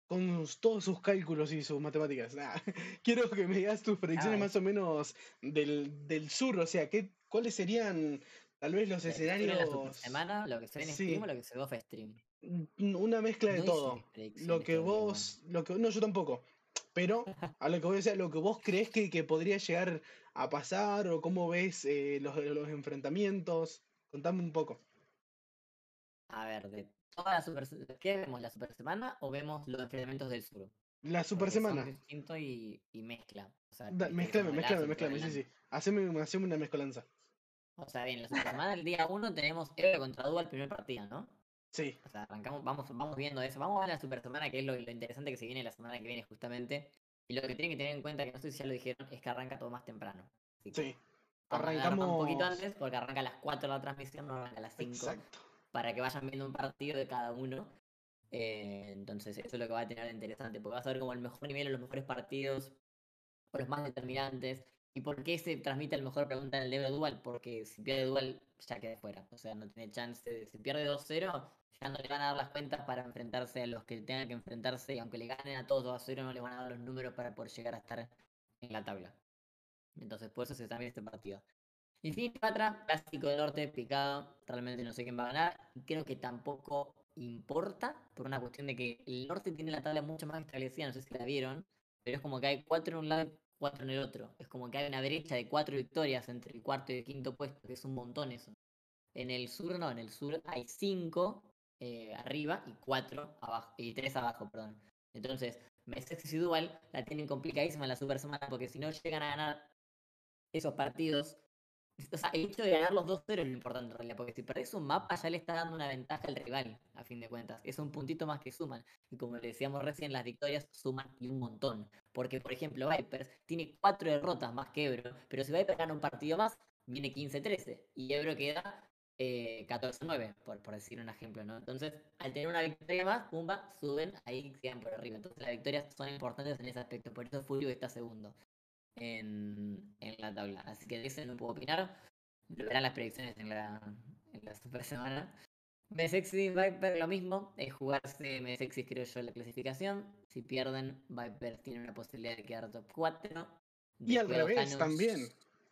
con todos sus cálculos y sus matemáticas, nah, quiero que me digas tus predicciones Ay. más o menos del, del sur, o sea, ¿qué, ¿cuáles serían tal vez los la escenarios? semana, lo que se ve en Sí. stream o lo que se ve off stream. Mm, Una mezcla de No todo. Lo que vos, lo que, no, yo tampoco. Pero a lo que voy a decir, lo que vos crees que, que podría llegar a pasar o cómo ves eh, los, los enfrentamientos. Contame un poco. A ver, de toda la super... ¿Qué vemos? ¿La super semana o vemos los enfrentamientos del sur? La super Porque semana. distinto y, y mezcla. O sea, Da- Mezclame, mezclame, mezclame, sí, sí. Haceme, haceme una mezcolanza. O sea, bien, la super semana, el día 1 tenemos Euro contra Dual, primer partido, ¿no? Sí, O sea, arrancamos, vamos, vamos viendo eso. Vamos a ver la super semana, que es lo, lo interesante que se viene la semana que viene, justamente. Y lo que tienen que tener en cuenta, que no sé si ya lo dijeron, es que arranca todo más temprano. Así que sí. vamos a agarrar un poquito Arrancamos. antes, porque arranca a las 4 la transmisión, no arranca a las 5. Exacto. Para que vayan viendo un partido de cada uno. Eh, entonces, eso es lo que va a tener de interesante, porque vas a ver como el mejor nivel los mejores partidos, o los más determinantes. ¿Y por qué se transmite el mejor pregunta en el Euro Dual? Porque si pierde Dual, ya queda fuera. O sea, no tiene chance. Si pierde 2-0, ya no le van a dar las cuentas para enfrentarse a los que tengan que enfrentarse. Y aunque le ganen a todos 2-0, no les van a dar los números para poder llegar a estar en la tabla. Entonces, por eso se también este partido. Infinity Patra, clásico del norte, picado. Realmente no sé quién va a ganar. y Creo que tampoco importa por una cuestión de que el norte tiene la tabla mucho más establecida. No sé si la vieron. Pero es como que hay cuatro en un lado y cuatro en el otro. Es como que hay una brecha de cuatro victorias entre el cuarto y el quinto puesto, que es un montón eso. En el sur no, en el sur hay cinco eh, arriba y cuatro abajo, y tres abajo, perdón. Entonces, Messi y Dual la tienen complicadísima en la super semana porque si no llegan a ganar esos partidos. O sea, el hecho de ganar los 2-0 es lo importante en realidad, porque si perdés un mapa ya le está dando una ventaja al rival, a fin de cuentas. Es un puntito más que suman. Y como le decíamos recién, las victorias suman y un montón. Porque, por ejemplo, Vipers tiene cuatro derrotas más que Ebro, pero si Vipers gana un partido más, viene 15-13. Y Ebro queda eh, 14-9, por, por decir un ejemplo, ¿no? Entonces, al tener una victoria más, pumba, suben, ahí quedan por arriba. Entonces, las victorias son importantes en ese aspecto. Por eso Furio está segundo en, en la tabla. Así que de eso no puedo opinar. Lo verán las predicciones en la, en la super semana. Mesexy Viper lo mismo, es jugarse Mesexy creo yo la clasificación. Si pierden, Viper tiene una posibilidad de quedar top 4. Y al revés Janus- también.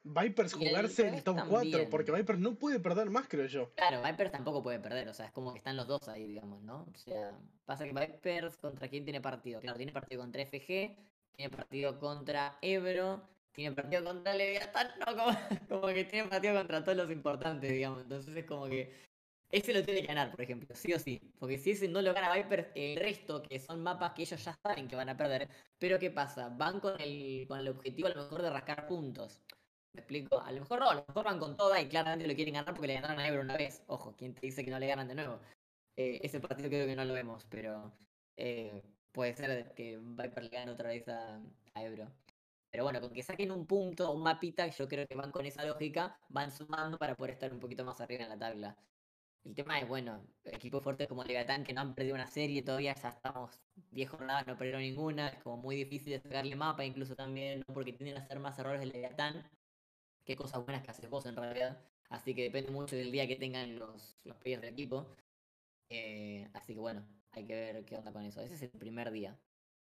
Vipers jugarse el revés top 4, también. porque Vipers no puede perder más, creo yo. Claro, Vipers tampoco puede perder, o sea, es como que están los dos ahí, digamos, ¿no? O sea, pasa que Vipers contra quién tiene partido. Claro, tiene partido contra FG, tiene partido contra Ebro, tiene partido contra Leviatán, no, como, como que tiene partido contra todos los importantes, digamos. Entonces es como que ese lo tiene que ganar, por ejemplo, sí o sí. Porque si ese no lo gana Vipers, el resto, que son mapas que ellos ya saben que van a perder. Pero ¿qué pasa? Van con el, con el objetivo a lo mejor de rascar puntos. ¿Me explico? A lo mejor no, a lo mejor van con toda y claramente lo quieren ganar porque le ganaron a Ebro una vez. Ojo, ¿quién te dice que no le ganan de nuevo? Eh, ese partido creo que no lo vemos, pero eh, puede ser que Viper le gane otra vez a, a Ebro. Pero bueno, con que saquen un punto, un mapita, yo creo que van con esa lógica, van sumando para poder estar un poquito más arriba en la tabla. El tema es, bueno, equipos fuertes como Legatán que no han perdido una serie todavía, ya estamos 10 jornadas, no perdieron ninguna, es como muy difícil de sacarle mapa, incluso también, ¿no? porque tienden a hacer más errores de Legatán que cosas buenas que haces vos en realidad. Así que depende mucho del día que tengan los, los players del equipo. Eh, así que bueno, hay que ver qué onda con eso. Ese es el primer día.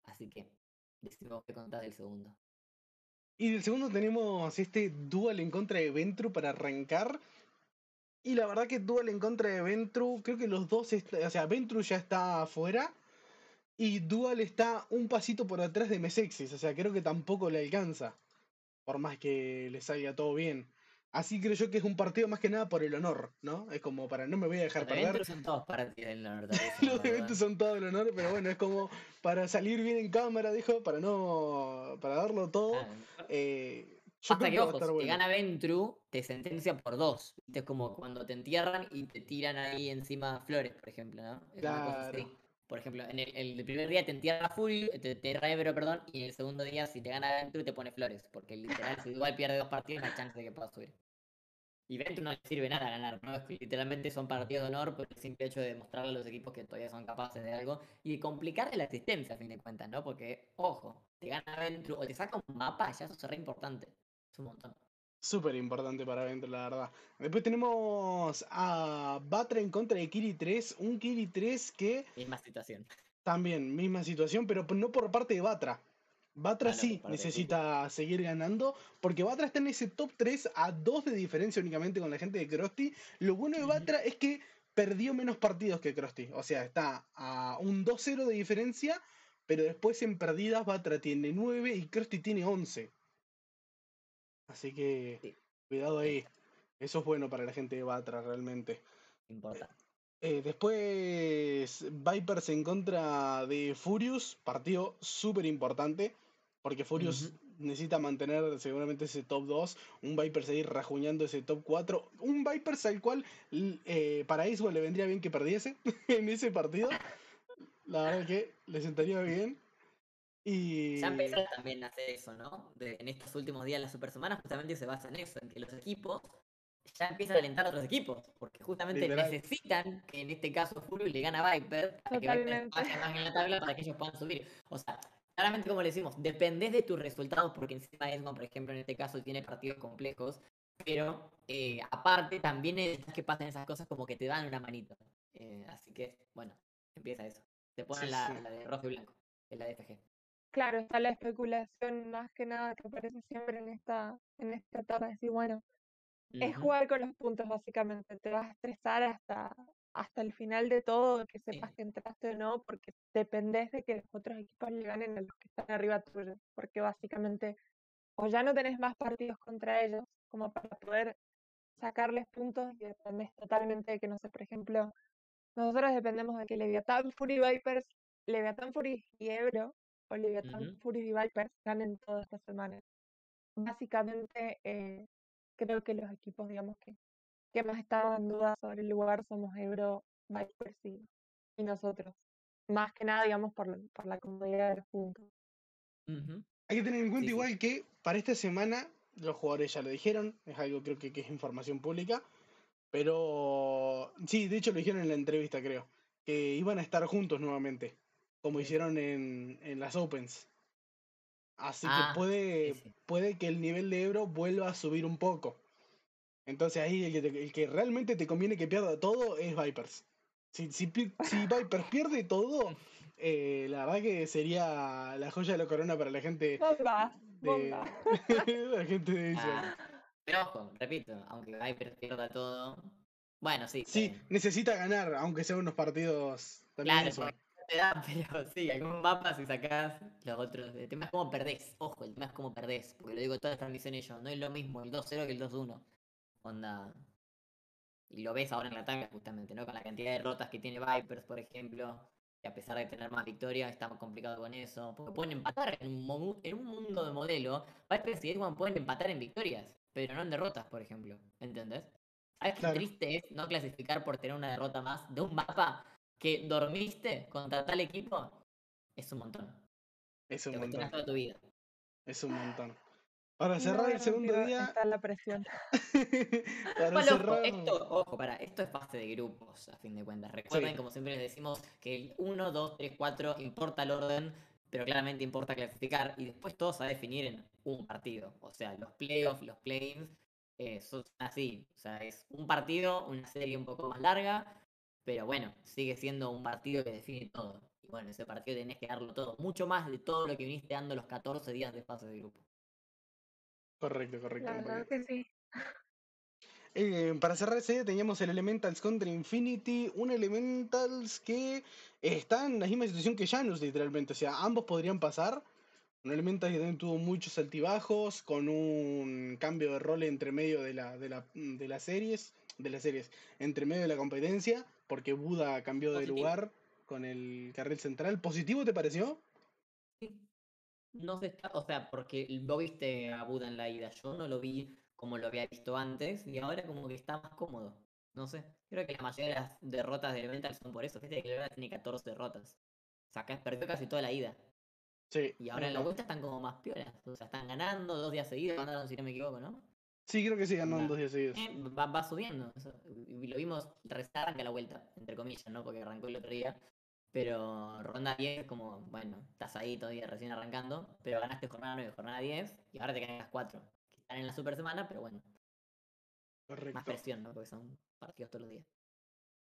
Así que decimos qué contás del segundo. Y del segundo tenemos este dual en contra de Ventru para arrancar. Y la verdad que dual en contra de Ventru, creo que los dos, o sea, Ventru ya está afuera. Y Dual está un pasito por atrás de Mesexis, o sea, creo que tampoco le alcanza. Por más que le salga todo bien. Así creo yo que es un partido más que nada por el honor, ¿no? Es como para no me voy a dejar Los de perder. Venture son todos partidos del norte. Los eventos son todo el honor, pero bueno, es como para salir bien en cámara, dijo, para no. para darlo todo. Eh, yo Hasta que, ojo, si te bueno. gana Ventru, te sentencia por dos. Es como cuando te entierran y te tiran ahí encima flores, por ejemplo, ¿no? Es una cosa así. Por ejemplo, en el, primer día te entierra Fury, te, te entierra Ebro, perdón, y en el segundo día, si te gana Ventru, te pone flores. Porque literal, si igual pierde dos partidos, no hay chance de que pueda subir. Y Ventru no le sirve nada ganar, ¿no? Literalmente son partidos de honor por el simple hecho de demostrarle a los equipos que todavía son capaces de algo y de complicarle la existencia, a fin de cuentas, ¿no? Porque, ojo, te gana Ventru o te saca un mapa, ya eso es re importante. Es un montón. Súper importante para Ventru, la verdad. Después tenemos a Batra en contra de Kiri 3. Un Kiri 3 que Misma situación. también, misma situación, pero no por parte de Batra. Batra Ah, no, sí necesita seguir ganando, porque Batra está en ese top 3 a 2 de diferencia únicamente con la gente de Krusty. Lo bueno de. Batra es que perdió menos partidos que Krusty. O sea, está a un 2-0 de diferencia, pero después en perdidas Batra tiene 9 y Krusty tiene 11. Así que Sí. cuidado ahí. Eso es bueno para la gente de Batra realmente. Importante. Eh, después Vipers en contra de Furious, partido súper importante, porque Furious necesita mantener seguramente ese top 2, un Vipers ahí rajuñando ese top 4, un Vipers al cual eh, para Icewell le vendría bien que perdiese en ese partido, la verdad que le sentaría bien. Y... Ya empezó también a hacer eso, ¿no? en estos últimos días, las super semanas, justamente se basa en eso, en que los equipos ya empiezan a alentar a otros equipos, porque justamente necesitan que en este caso Furious le gana a Viper para que Viper pase más en la tabla para que ellos puedan subir. O sea, claramente como le decimos, dependés de tus resultados, porque encima Edmond, por ejemplo, en este caso tiene partidos complejos, pero eh, aparte también necesitas que pasen esas cosas como que te dan una manito. Eh, así que, bueno, empieza eso. Te ponen la, de rojo y blanco, en la DFG. Claro, está la especulación más que nada que aparece siempre en esta, en esta etapa, decir, bueno, es jugar con los puntos básicamente, te vas a estresar hasta, hasta el final de todo, que sepas que entraste o no, porque dependés de que los otros equipos le ganen a los que están arriba tuyo, porque básicamente o ya no tenés más partidos contra ellos como para poder sacarles puntos y dependés totalmente de que, no sé, por ejemplo, nosotros dependemos de que Leviathan, Fury Vipers, Leviathan Fury y Ebro o Leviathan Fury y Vipers ganen todas estas semanas. Básicamente, eh, creo que los equipos, digamos, que que más estaban en duda sobre el lugar somos Ebro, Vipers y, nosotros. Más que nada, digamos, por, por la comodidad del punto. Hay que tener en cuenta igual que para esta semana los jugadores ya lo dijeron, es algo creo que, que, es información pública, pero sí, de hecho lo dijeron en la entrevista creo, que iban a estar juntos nuevamente, como hicieron en, en, las Opens. Así que ah, puede, puede que el nivel de Ebro vuelva a subir un poco. Entonces ahí el que, realmente te conviene que pierda todo es Vipers. Si, si, si Vipers pierde todo, eh, la verdad que sería la joya de la corona para la gente. Bomba, de, la gente de ah, pero ojo, repito, aunque Vipers pierda todo. Bueno, sí. Sí, necesita ganar, aunque sean unos partidos. Claro, te da, pero sí, algún mapa si sacás los otros. El tema es cómo perdés. Ojo, el tema es cómo perdés. Porque lo digo todas las transmisiones yo. No es lo mismo el 2-0 que el 2-1. Onda. Y lo ves ahora en la tabla justamente, ¿no? Con la cantidad de derrotas que tiene Vipers, por ejemplo. Que a pesar de tener más victorias, está más complicado con eso. Porque pueden empatar en un, en un mundo de modelo. Vipers y Edwin pueden empatar en victorias, pero no en derrotas, por ejemplo. ¿Entendés? ¿Sabes qué triste es no clasificar por tener una derrota más de un mapa que dormiste contra tal equipo? Es un montón. Es un montón. Toda tu vida. Es un montón. Para cerrar el segundo día. Está la presión. para cerrar... esto, ojo, para, esto es fase de grupos, a fin de cuentas. Recuerden, como siempre les decimos, que el 1, 2, 3, 4 importa el orden, pero claramente importa clasificar y después todo se va a definir en un partido. O sea, los playoffs, los play-ins, eh, son así. O sea, es un partido, una serie un poco más larga, pero bueno, sigue siendo un partido que define todo. Y bueno, ese partido tenés que darlo todo, mucho más de todo lo que viniste dando los 14 días de fase de grupo. Correcto, correcto. La que sí. Eh, para cerrar ese día teníamos el Elementals contra Infinity, un Elementals que está en la misma situación que Janus literalmente, o sea, ambos podrían pasar. Un Elementals que también tuvo muchos altibajos, con un cambio de rol entre medio de la, de la, de las series, de las series, entre medio de la competencia, porque Buda cambió de lugar con el carril central. ¿Positivo te pareció? Sí, no se está, o sea, porque lo viste a Buda en la ida, yo no lo vi como lo había visto antes y ahora como que está más cómodo. No sé, creo que la mayoría de las derrotas del Elemental son por eso. Fíjate que el tiene 14 derrotas. O sea, perdió casi toda la ida. Sí. Y ahora en la vuelta están como más piolas. O sea, están ganando dos días seguidos, ganaron si no me equivoco, ¿no? Sí, creo que sí, ganaron dos días seguidos. Eh, va, subiendo. lo vimos recién arranca la vuelta, entre comillas, ¿no? Porque arrancó el otro día. Pero ronda 10, como, bueno, estás ahí todavía recién arrancando, pero ganaste jornada 9, jornada 10, y ahora te quedan las 4, que están en la super semana, pero bueno. Correcto. Más presión, ¿no? Porque son partidos todos los días.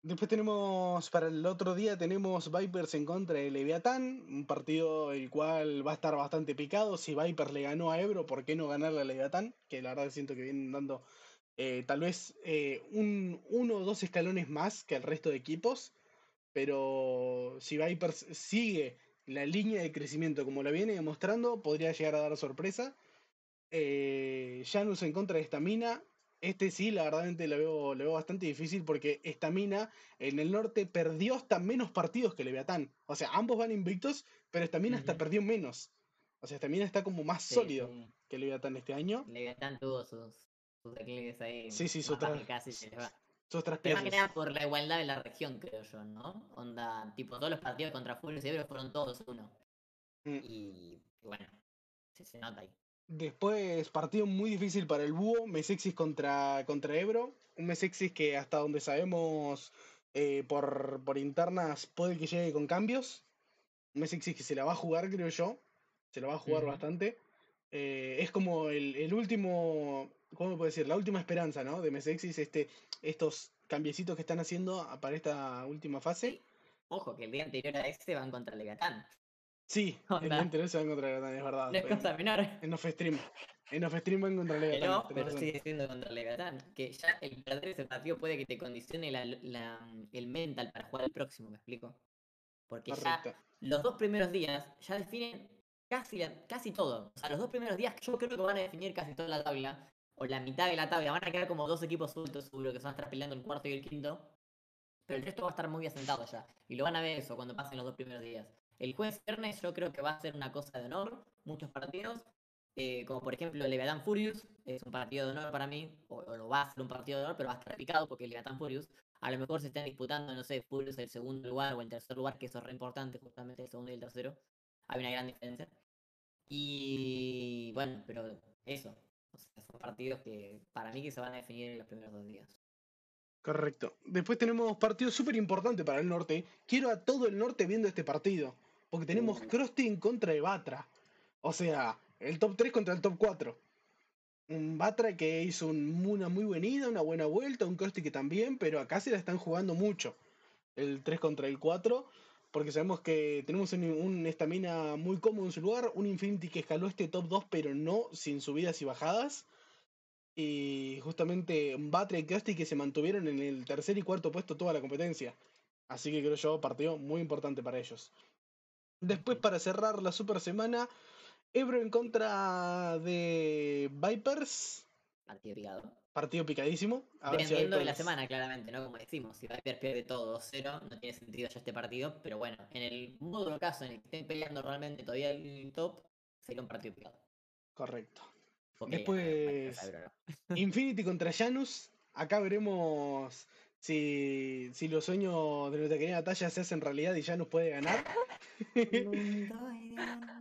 Después tenemos, para el otro día tenemos Vipers en contra de Leviatán, un partido el cual va a estar bastante picado. Si Vipers le ganó a Ebro, ¿por qué no ganarle a Leviatán? Que la verdad siento que vienen dando eh, tal vez eh, un, uno o dos escalones más que el resto de equipos pero si Vipers sigue la línea de crecimiento como la viene demostrando, podría llegar a dar sorpresa. Eh, Janus en contra de esta mina. Este sí, la verdad lo veo, lo veo bastante difícil porque Estamina en el norte perdió hasta menos partidos que Leviatán. O sea, ambos van invictos, pero Estamina hasta perdió menos. O sea, Estamina está como más sólido que Leviatán este año. Leviatán tuvo sus, sus declives ahí. Sí, sí, sus casi se va. Sus Más que nada por la igualdad de la región, creo yo, ¿no? Onda, tipo, todos los partidos contra Furious y Ebro fueron todos uno. Mm. Y bueno, se nota ahí. Después, partido muy difícil para el Búho, Mesexis contra, contra Ebro. Un Mesexis que hasta donde sabemos eh, por, por internas puede que llegue con cambios. Un Mesexis que se la va a jugar, creo yo. Se la va a jugar bastante. Eh, es como el, el, último, ¿cómo puedo decir? La última esperanza, ¿no? De Mesexis, este, estos cambiecitos que están haciendo para esta última fase. Ojo, que el día anterior a este van contra Legatán. Sí, en el interés se va a encontrar es verdad. No es cosa menor. En Off Stream. En Off Stream va a encontrar Leviatán. No, pero sigue siendo contra Leviatán. Que ya el perder ese partido puede que te condicione la, la, el mental para jugar el próximo, ¿me explico? Porque ya los dos primeros días ya definen casi, casi todo. O sea, los dos primeros días yo creo que van a definir casi toda la tabla. O la mitad de la tabla. Van a quedar como dos equipos sueltos, seguro, que se van a estar peleando el cuarto y el quinto. Pero el resto va a estar muy asentado ya. Y lo van a ver eso cuando pasen los dos primeros días. El jueves viernes yo creo que va a ser una cosa de honor, muchos partidos, eh, como por ejemplo Leviathan Furious, es un partido de honor para mí, o, lo va a ser un partido de honor, pero va a estar picado porque Leviathan Furious, a lo mejor se están disputando, no sé, Furious el segundo lugar o el tercer lugar, que eso es re importante, justamente el segundo y el tercero, hay una gran diferencia. Y bueno, pero eso, son partidos que para mí que se van a definir en los primeros dos días. Correcto. Después tenemos partidos súper importantes para el norte. Quiero a todo el norte viendo este partido. Porque tenemos uh. contra de Batra. O sea, el top 3 contra el top 4. Un Batra que hizo una muy buena ida, una buena vuelta, un Krusty que también, pero acá se la están jugando mucho. El 3 contra el 4. Porque sabemos que tenemos un estamina muy cómodo en su lugar, un Infinity que escaló este top 2, pero no sin subidas y bajadas. Y justamente Batra y Krusty que se mantuvieron en el tercer y cuarto puesto toda la competencia. Así que creo yo, partido muy importante para ellos. Después, para cerrar la super semana, Ebro en contra de Vipers. Partido picado. Partido picadísimo. Dependiendo de la semana, claramente, ¿no? Como decimos, si Vipers pierde todo 2-0, no tiene sentido ya este partido. Pero bueno, en el modo caso en el que estén peleando realmente todavía el top, sería un partido picado. Correcto. Después, Infinity contra Janus. Acá veremos si, si los sueños de nuestra querida Natalia se hacen realidad y Janus puede ganar.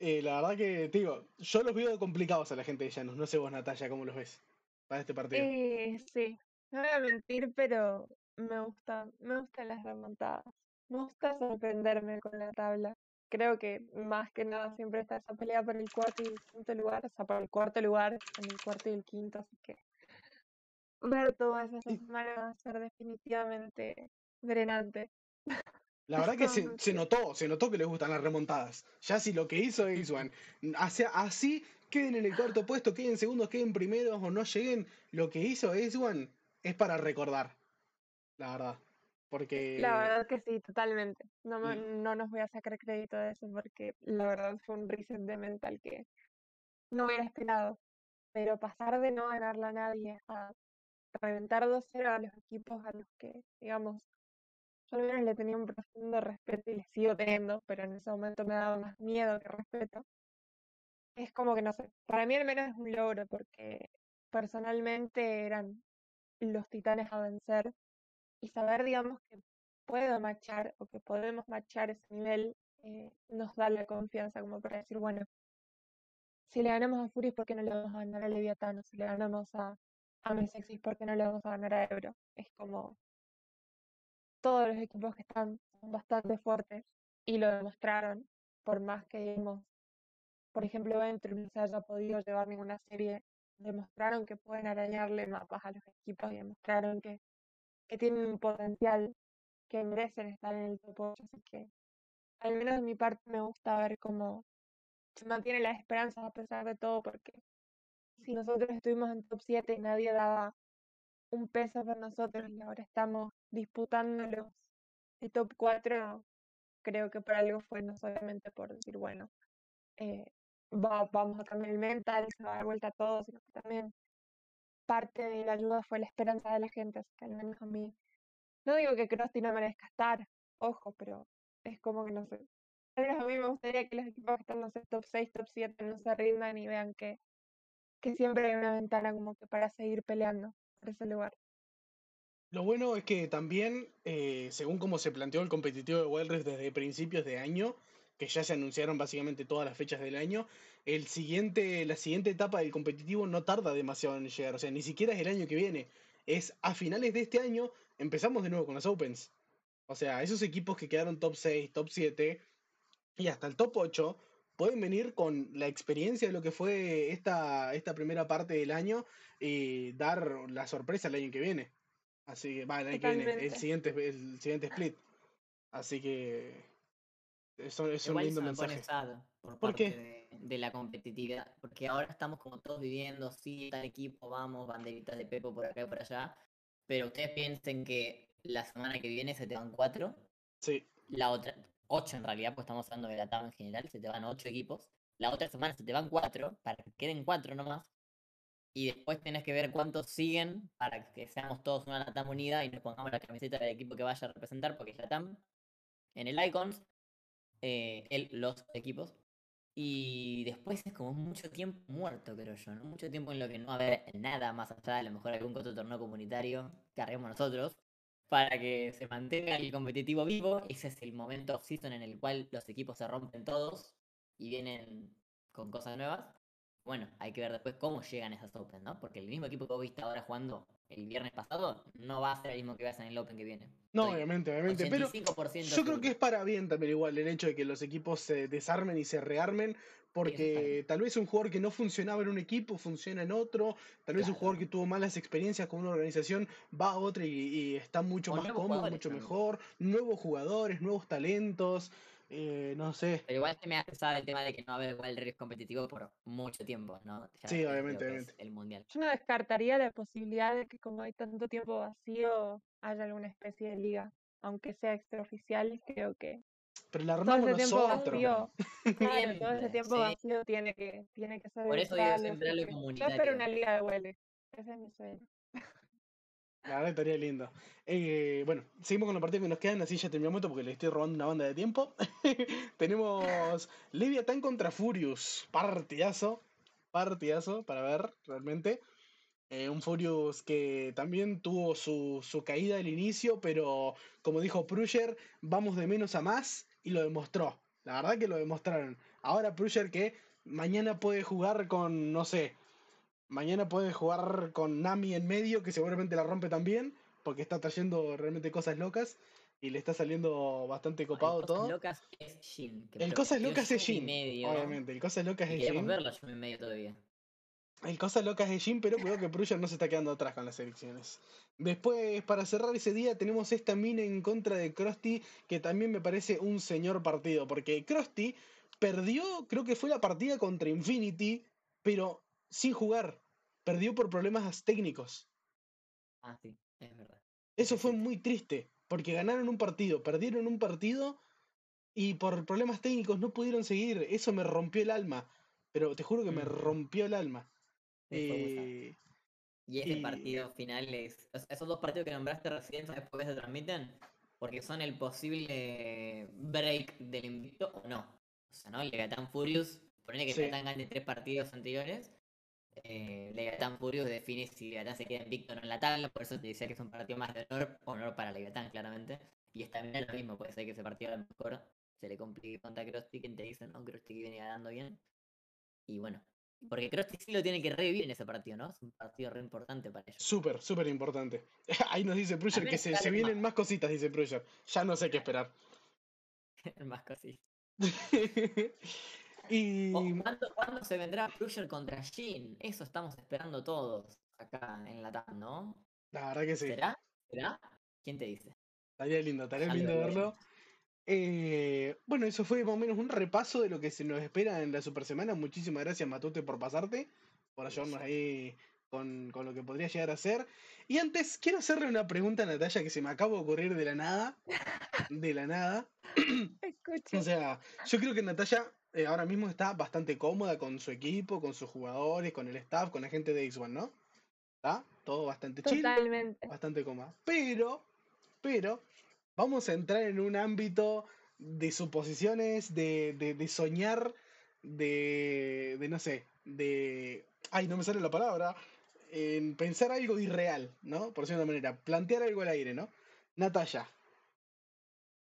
Eh, la verdad que, te digo, yo los veo complicados a la gente de Janus. No sé vos, Natalia, cómo los ves para este partido. Eh, sí, no voy a mentir, pero me gusta, me gustan las remontadas. Me gusta sorprenderme con la tabla. Creo que más que nada siempre está esa pelea por el cuarto y el quinto lugar, o sea, por el cuarto lugar, en el cuarto y el quinto, así que ver todo eso semana va a ser definitivamente drenante. La verdad que se, se, notó, se notó que les gustan las remontadas. Ya si lo que hizo One, hacia, así queden en el cuarto puesto, queden segundos, queden primeros o no lleguen, lo que hizo One es para recordar. La verdad. Porque... La verdad que sí, totalmente. No, no nos voy a sacar crédito de eso porque la verdad fue un reset de mental que no hubiera esperado. Pero pasar de no ganarla a nadie a reventar 2-0 a los equipos a los que, digamos, yo al menos le tenía un profundo respeto y le sigo teniendo, pero en ese momento me daba más miedo que respeto. Es como que no sé, para mí al menos es un logro porque personalmente eran los titanes a vencer y saber, digamos, que puedo machar o que podemos machar ese nivel eh, nos da la confianza como para decir, bueno, si le ganamos a Fury, ¿por qué no le vamos a ganar a Leviatán? si le ganamos a, a Mesexis, ¿por qué no le vamos a ganar a Ebro? Es como todos los equipos que están bastante fuertes y lo demostraron, por más que digamos, por ejemplo, Venture no se haya podido llevar ninguna serie, demostraron que pueden arañarle mapas a los equipos y demostraron que que tienen un potencial que merecen estar en el top 8, así que al menos de mi parte me gusta ver cómo se mantiene la esperanza a pesar de todo, porque si nosotros estuvimos en top 7 y nadie daba un peso por nosotros y ahora estamos disputando los el top 4, creo que por algo fue, no solamente por decir, bueno, eh, vamos a cambiar el mental, se va a dar vuelta a todo, sino que también parte de la ayuda fue la esperanza de la gente, así que al menos a mí. No digo que Krusty no merezca estar, ojo, pero es como que no sé. Al menos a mí me gustaría que los equipos que están, no sé, top 6, top 7 no se rindan y vean que, que siempre hay una ventana como que para seguir peleando por ese lugar. Lo bueno es que también, eh, según como se planteó el competitivo de Wild Rift desde principios de año, que ya se anunciaron básicamente todas las fechas del año, el siguiente, la siguiente etapa del competitivo no tarda demasiado en llegar, o sea, ni siquiera es el año que viene, es a finales de este año empezamos de nuevo con las Opens. O sea, esos equipos que quedaron top 6, top 7 y hasta el top 8 pueden venir con la experiencia de lo que fue esta, esta primera parte del año y dar la sorpresa el año que viene. Así que, va, el año que viene, el siguiente, el siguiente split. Así que eso es un lindo mensaje. por ¿Por parte qué? de, de la competitividad, porque ahora estamos como todos viviendo, sí, tal equipo, vamos, banderitas de Pepo por acá y por allá, pero ustedes piensen que la semana que viene se te van cuatro, Sí, la otra, ocho en realidad, pues estamos hablando de la tabla en general, se te van ocho equipos, la otra semana se te van cuatro, para que queden cuatro nomás, y después tenés que ver cuántos siguen para que seamos todos una LATAM unida y nos pongamos la camiseta del equipo que vaya a representar, porque es LATAM. En el Icons, eh, el, los equipos. Y después es como mucho tiempo muerto, creo yo, ¿no? Mucho tiempo en lo que no va a haber nada más allá, a lo mejor algún otro torneo comunitario que haremos nosotros, para que se mantenga el competitivo vivo. Ese es el momento off-season en el cual los equipos se rompen todos y vienen con cosas nuevas. Bueno, hay que ver después cómo llegan esas Open, ¿no? Porque el mismo equipo que vos viste ahora jugando el viernes pasado no va a ser el mismo que veas en el Open que viene. no, Estoy obviamente, obviamente. Pero 85% yo creo que es para bien también igual el hecho de que los equipos se desarmen y se rearmen, porque tal vez un jugador que no funcionaba en un equipo funciona en otro, tal vez un jugador que tuvo malas experiencias con una organización va a otra y, y está mucho O más cómodo, mucho también. mejor, nuevos jugadores, nuevos talentos, eh, no sé. Pero igual se me hace pesar el tema de que no va a haber igual riesgo competitivo por mucho tiempo, ¿no? Ya Sí, lo obviamente, obviamente. El mundial. Yo no descartaría la posibilidad de que como hay tanto tiempo vacío, haya alguna especie de liga, aunque sea extraoficial, creo que Pero la todo armamos ese tiempo nosotros. vacío, claro, todo ese tiempo sí. vacío tiene que, tiene que ser Por eso digo siempre algo que Yo comunitario. espero una liga de huele, ese es mi sueño. La verdad estaría lindo. Eh, bueno, seguimos con los partidos que nos quedan, así ya terminamos esto porque le estoy robando una banda de tiempo. Tenemos Leviathan contra Furious. Partidazo. Partidazo para ver, realmente. Eh, un Furious que también tuvo su, su caída al inicio, pero como dijo Prusher, vamos de menos a más y lo demostró. La verdad que lo demostraron. Ahora Prusher que mañana puede jugar con, no sé, Mañana puede jugar con Nami en medio, que seguramente la rompe también, porque está trayendo realmente cosas locas y le está saliendo bastante copado el todo. Cosas locas es Jin. que el Cosas Locas es Jin, medio, obviamente. El Cosas Locas es Jin. verlo Yumi en medio todavía. El Cosas Locas es Jin, pero cuidado que Prusher no se está quedando atrás con las elecciones. Después, para cerrar ese día, tenemos esta mina en contra de Krusty, que también me parece un señor partido, porque Krusty perdió, creo que fue la partida contra Infinity, pero sin jugar. Perdió por problemas técnicos. Ah, sí, es verdad. Eso fue muy triste, porque ganaron un partido, perdieron un partido y por problemas técnicos no pudieron seguir. Eso me rompió el alma, pero te juro que me Ujú. rompió el alma. Eh, Y ese y- partido final es. o sea, Esos dos partidos que nombraste recién, ¿sabes por qué se transmiten? Porque son el posible break del invicto o no. O sea, ¿no? Legatán Furious, ponele que Sí. Legatán gane tres partidos anteriores. Eh, Legatán Furious define si Legatán se queda invicto o no en la tabla, por eso te decía que es un partido más de honor, honor para Legatán, claramente. Y es también lo mismo, puede ser que ese partido a lo mejor se le complique contra Krusty, quien te dice, no, Krusty viene ganando bien. Y bueno, porque Krusty sí lo tiene que revivir en ese partido, ¿no? Es un partido re importante para ellos. súper, súper importante. Ahí nos dice Prusher que se, vienen más. más cositas, dice Prusher. Ya no sé qué esperar. Más cositas. y ¿cuándo, cuándo se vendrá Prusher contra Jin? Eso estamos esperando todos acá en la TAM, ¿no? la verdad que sí, ¿Será? ¿Será? ¿Quién te dice? estaría lindo, estaría lindo verlo. Eh, bueno, eso fue más o menos un repaso de lo que se nos espera en la super semana. Muchísimas gracias, Matute, por pasarte, por ayudarnos ahí con, con lo que podría llegar a ser. Y antes, quiero hacerle una pregunta a Natalia que se me acaba de ocurrir de la nada. De la nada. Escucho. O sea, yo creo que Natalia eh, ahora mismo está bastante cómoda con su equipo, con sus jugadores, con el staff, con la gente de X1, ¿no? ¿Está? Todo bastante chill, Totalmente. bastante cómodo. Pero, pero, vamos a entrar en un ámbito de suposiciones, de, de, de soñar, de, de, no sé, de... Ay, no me sale la palabra. En pensar algo irreal, ¿no? Por decirlo de una manera, plantear algo al aire, ¿no? Natalia,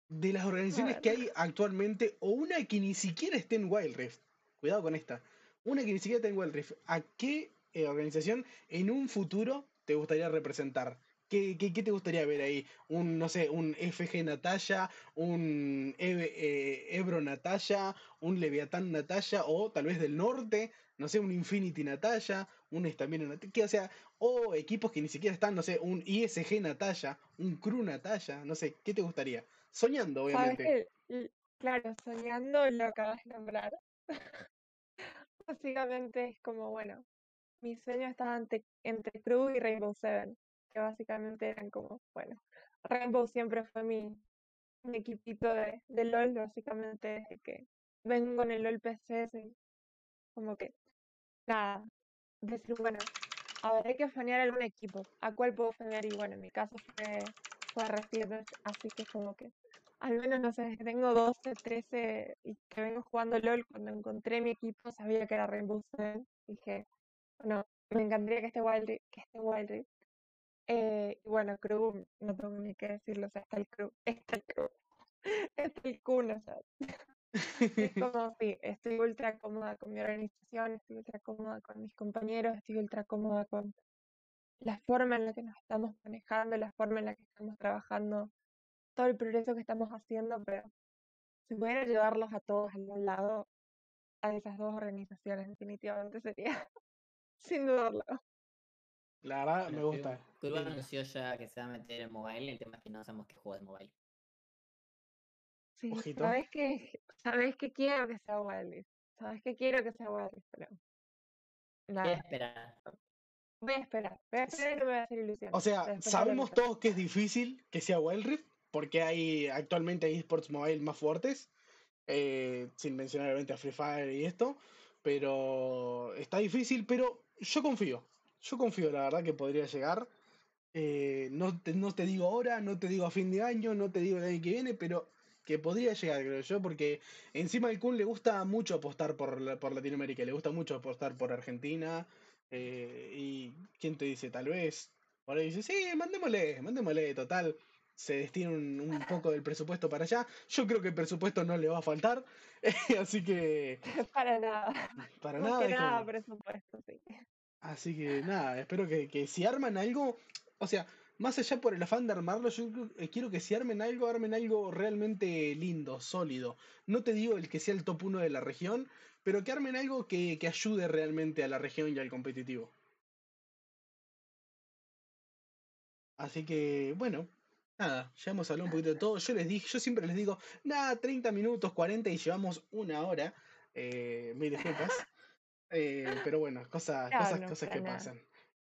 de las organizaciones que hay actualmente, o una que ni siquiera esté en Wild Rift, cuidado con esta, una que ni siquiera esté en Wild Rift, ¿a qué eh, organización en un futuro te gustaría representar? ¿Qué, qué, qué te gustaría ver ahí? Un, no sé, un FG Natalia, un eh, Ebro Natalia, un Leviatán Natalia, o tal vez del norte, no sé, un Infinity Natalia, un Estamina Natalia, o sea, o equipos que ni siquiera están, no sé, un ISG Natalia, un Crew Natalia, no sé, ¿qué te gustaría? Soñando, obviamente. Claro, soñando lo acabas de nombrar. Básicamente es como, bueno, mi sueño estaba entre, entre Crew y Rainbow Seven, que básicamente eran como, bueno, Rainbow siempre fue mi, mi equipito de, de LOL, básicamente desde que vengo en el LOL PC, como que, nada, decir, bueno, a ver, hay que fanear algún equipo, ¿a cuál puedo fanear? Y bueno, en mi caso fue, fue Resident, así que como que al menos no sé, tengo 12, 13 y que vengo jugando LOL, cuando encontré mi equipo sabía que era Rainbow Seven. Dije, bueno, me encantaría que esté Wild que esté Wild Rift. Eh, y bueno, Crew, no tengo ni que decirlo, o sea, está el Crew, está el Crew, está el Kun, o sea. es como, sí, estoy ultra cómoda con mi organización, estoy ultra cómoda con mis compañeros, estoy ultra cómoda con la forma en la que nos estamos manejando, la forma en la que estamos trabajando todo el progreso que estamos haciendo, pero si pudiera llevarlos a todos a algún lado, a esas dos organizaciones, definitivamente sería, sin dudarlo. La verdad, me gusta. Curva anunció ya que se va a meter en mobile, el tema es que no sabemos qué juego es mobile. Sí, sabes que, sabes que quiero que sea Wildlife, sabes que quiero que sea Wildlife, pero nada. Voy a esperar. Voy a esperar, voy a esperar y no me voy a hacer ilusión. O sea, sabemos todos que es difícil que sea Wild Rift, porque hay actualmente hay esports mobile más fuertes, eh, sin mencionar obviamente a Free Fire y esto, pero está difícil, pero yo confío, yo confío la verdad que podría llegar. Eh, no, te, no te digo ahora, no te digo a fin de año, no te digo el año que viene, pero que podría llegar, creo yo, porque encima al Kun le gusta mucho apostar por, por Latinoamérica, le gusta mucho apostar por Argentina, eh, y quién te dice, tal vez, ahí dice, sí, mandémosle, mandémosle, total, se destina un, poco del presupuesto para allá. Yo creo que el presupuesto no le va a faltar, así que... Para nada. Para nada. nada presupuesto, sí. Así que nada, espero que, que, si arman algo, o sea, más allá por el afán de armarlo, yo eh, quiero que si armen algo, armen algo realmente lindo, sólido. No te digo el que sea el top 1 de la región, pero que armen algo que, que ayude realmente a la región y al competitivo. Así que, bueno, Nada, ya hemos hablado un poquito de todo. Yo les dije, yo siempre les digo, nada, 30 minutos, 40 y llevamos una hora. Eh, mil disculpas. Eh, pero bueno, cosas, cosas, cosas que pasan.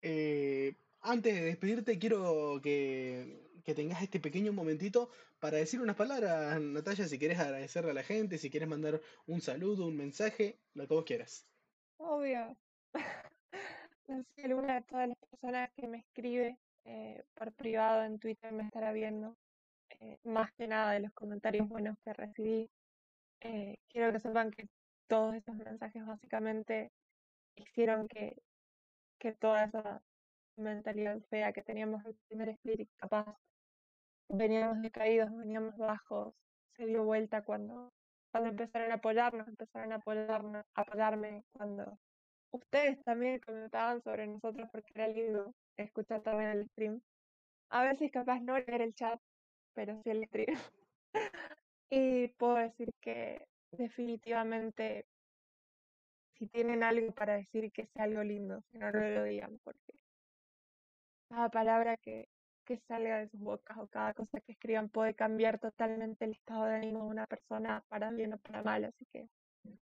Eh, antes de despedirte, quiero que, que, tengas este pequeño momentito para decir unas palabras, Natalia, si quieres agradecerle a la gente, si quieres mandar un saludo, un mensaje, lo que vos quieras. Obvio. sé, alguna de todas las personas que me escribe eh, por privado en Twitter me estará viendo. Eh, más que nada de los comentarios buenos que recibí. Eh, quiero que sepan que todos esos mensajes básicamente hicieron que, que toda esa mentalidad fea que teníamos el primer split capaz veníamos decaídos, veníamos bajos, se dio vuelta cuando, cuando empezaron a apoyarnos, empezaron a apoyarnos, apoyarme cuando ustedes también comentaban sobre nosotros porque era lindo escuchar también el stream. A veces capaz no leer el chat, pero sí el stream. y puedo decir que definitivamente si tienen algo para decir que sea algo lindo, no lo digan, porque cada palabra que, que salga de sus bocas o cada cosa que escriban puede cambiar totalmente el estado de ánimo de una persona para bien o para mal. Así que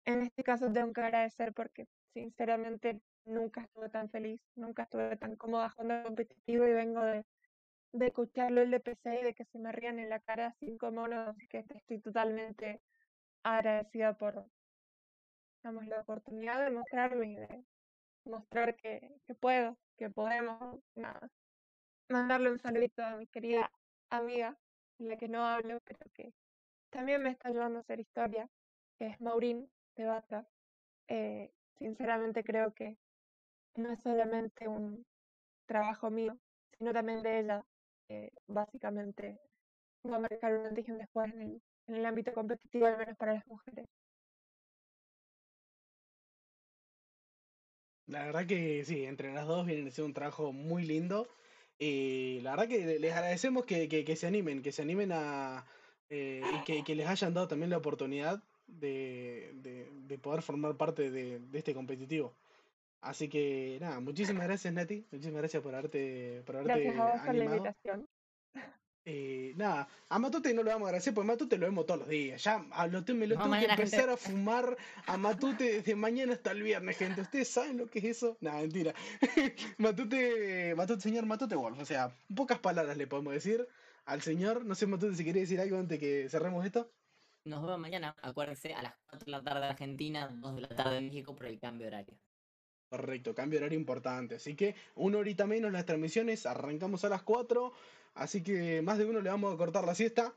en este caso tengo que agradecer porque sinceramente nunca estuve tan feliz, nunca estuve tan cómoda jugando competitivo y vengo de, de escucharlo el de PC y de que se me rían en la cara cinco monos, así que estoy totalmente agradecida por la oportunidad de mostrarme y de mostrar que puedo, que podemos, nada, mandarle un saludito a mi querida amiga, con la que no hablo, pero que también me está ayudando a hacer historia, que es Maureen de Bata. Eh, sinceramente creo que no es solamente un trabajo mío, sino también de ella. Básicamente va a marcar un antes y un después en el, en el ámbito competitivo, al menos para las mujeres. La verdad que sí, entre las dos vienen a ser un trabajo muy lindo. Y la verdad que les agradecemos que, que, que se animen, que se animen a. eh, y que, que les hayan dado también la oportunidad de, de, de poder formar parte de, de este competitivo. Así que nada, muchísimas gracias Nati, muchísimas gracias por haberte, por haberte Gracias a vos por la animado. invitación. Eh, nada, a Matute no lo vamos a agradecer porque Matute lo vemos todos los días. Ya a lo me lo No, tengo que mañana, gente. empezar a fumar a Matute desde mañana hasta el viernes, gente. ¿Ustedes saben lo que es eso? Nada, mentira. Matute, Matute, señor Matute Wolf. O sea, pocas palabras le podemos decir al señor. No sé, Matute, si quería decir algo antes que cerremos esto. Nos vemos mañana, acuérdense, a las 4 de la tarde de Argentina, 2 de la tarde de México por el cambio horario. Correcto, cambio horario importante. Así que una horita menos las transmisiones, arrancamos a las 4. Así que más de uno le vamos a cortar la siesta.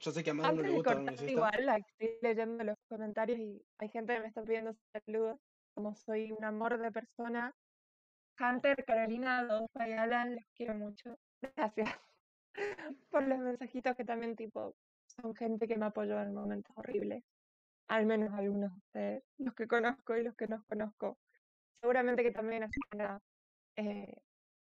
Yo sé que a más de uno le gusta cortar, siesta. igual, la- estoy leyendo los comentarios y hay gente que me está pidiendo saludos. Como soy un amor de persona. Hunter, Carolina, Adolfa y Alan, los quiero mucho. Gracias por los mensajitos que también, tipo, son gente que me apoyó en momentos horribles. Al menos algunos de ustedes, los que conozco y los que no conozco. Seguramente que también, que nada. Eh,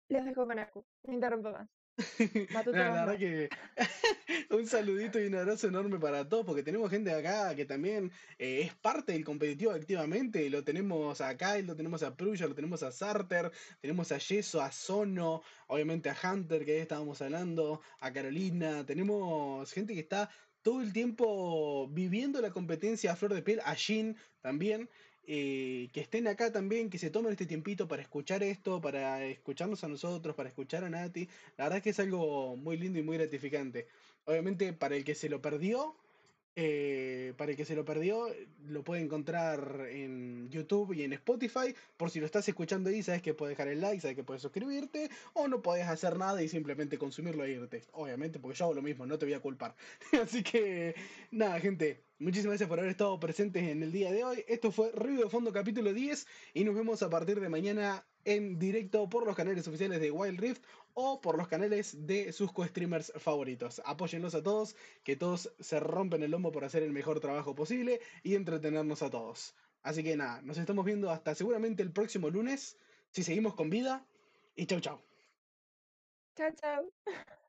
los dejo con Aku, no interrumpo más. La verdad que un saludito y un abrazo enorme para todos, porque tenemos gente acá que también eh, es parte del competitivo activamente. Lo tenemos a Kyle, lo tenemos a Pruya, lo tenemos a Sarter, tenemos a Yeso, a Sono, obviamente a Hunter, que ahí estábamos hablando, a Carolina. Tenemos gente que está todo el tiempo viviendo la competencia a flor de piel, a Jin también. Eh, que estén acá también, que se tomen este tiempito para escuchar esto, para escucharnos a nosotros, para escuchar a Nati. La verdad es que es algo muy lindo y muy gratificante. Obviamente, para el que se lo perdió, eh, para el que se lo perdió, lo puede encontrar en YouTube y en Spotify. Por si lo estás escuchando ahí, sabes que puedes dejar el like, sabes que puedes suscribirte, o no puedes hacer nada y simplemente consumirlo e irte. Obviamente, porque yo hago lo mismo, no te voy a culpar. Así que, nada, gente, muchísimas gracias por haber estado presentes en el día de hoy. Esto fue Ruido de Fondo capítulo 10 y nos vemos a partir de mañana en directo por los canales oficiales de Wild Rift o por los canales de sus co-streamers favoritos. Apóyenlos a todos, que todos se rompen el lomo por hacer el mejor trabajo posible y entretenernos a todos. Así que nada, nos estamos viendo hasta seguramente el próximo lunes, si seguimos con vida, y chau chau. Chao, chao.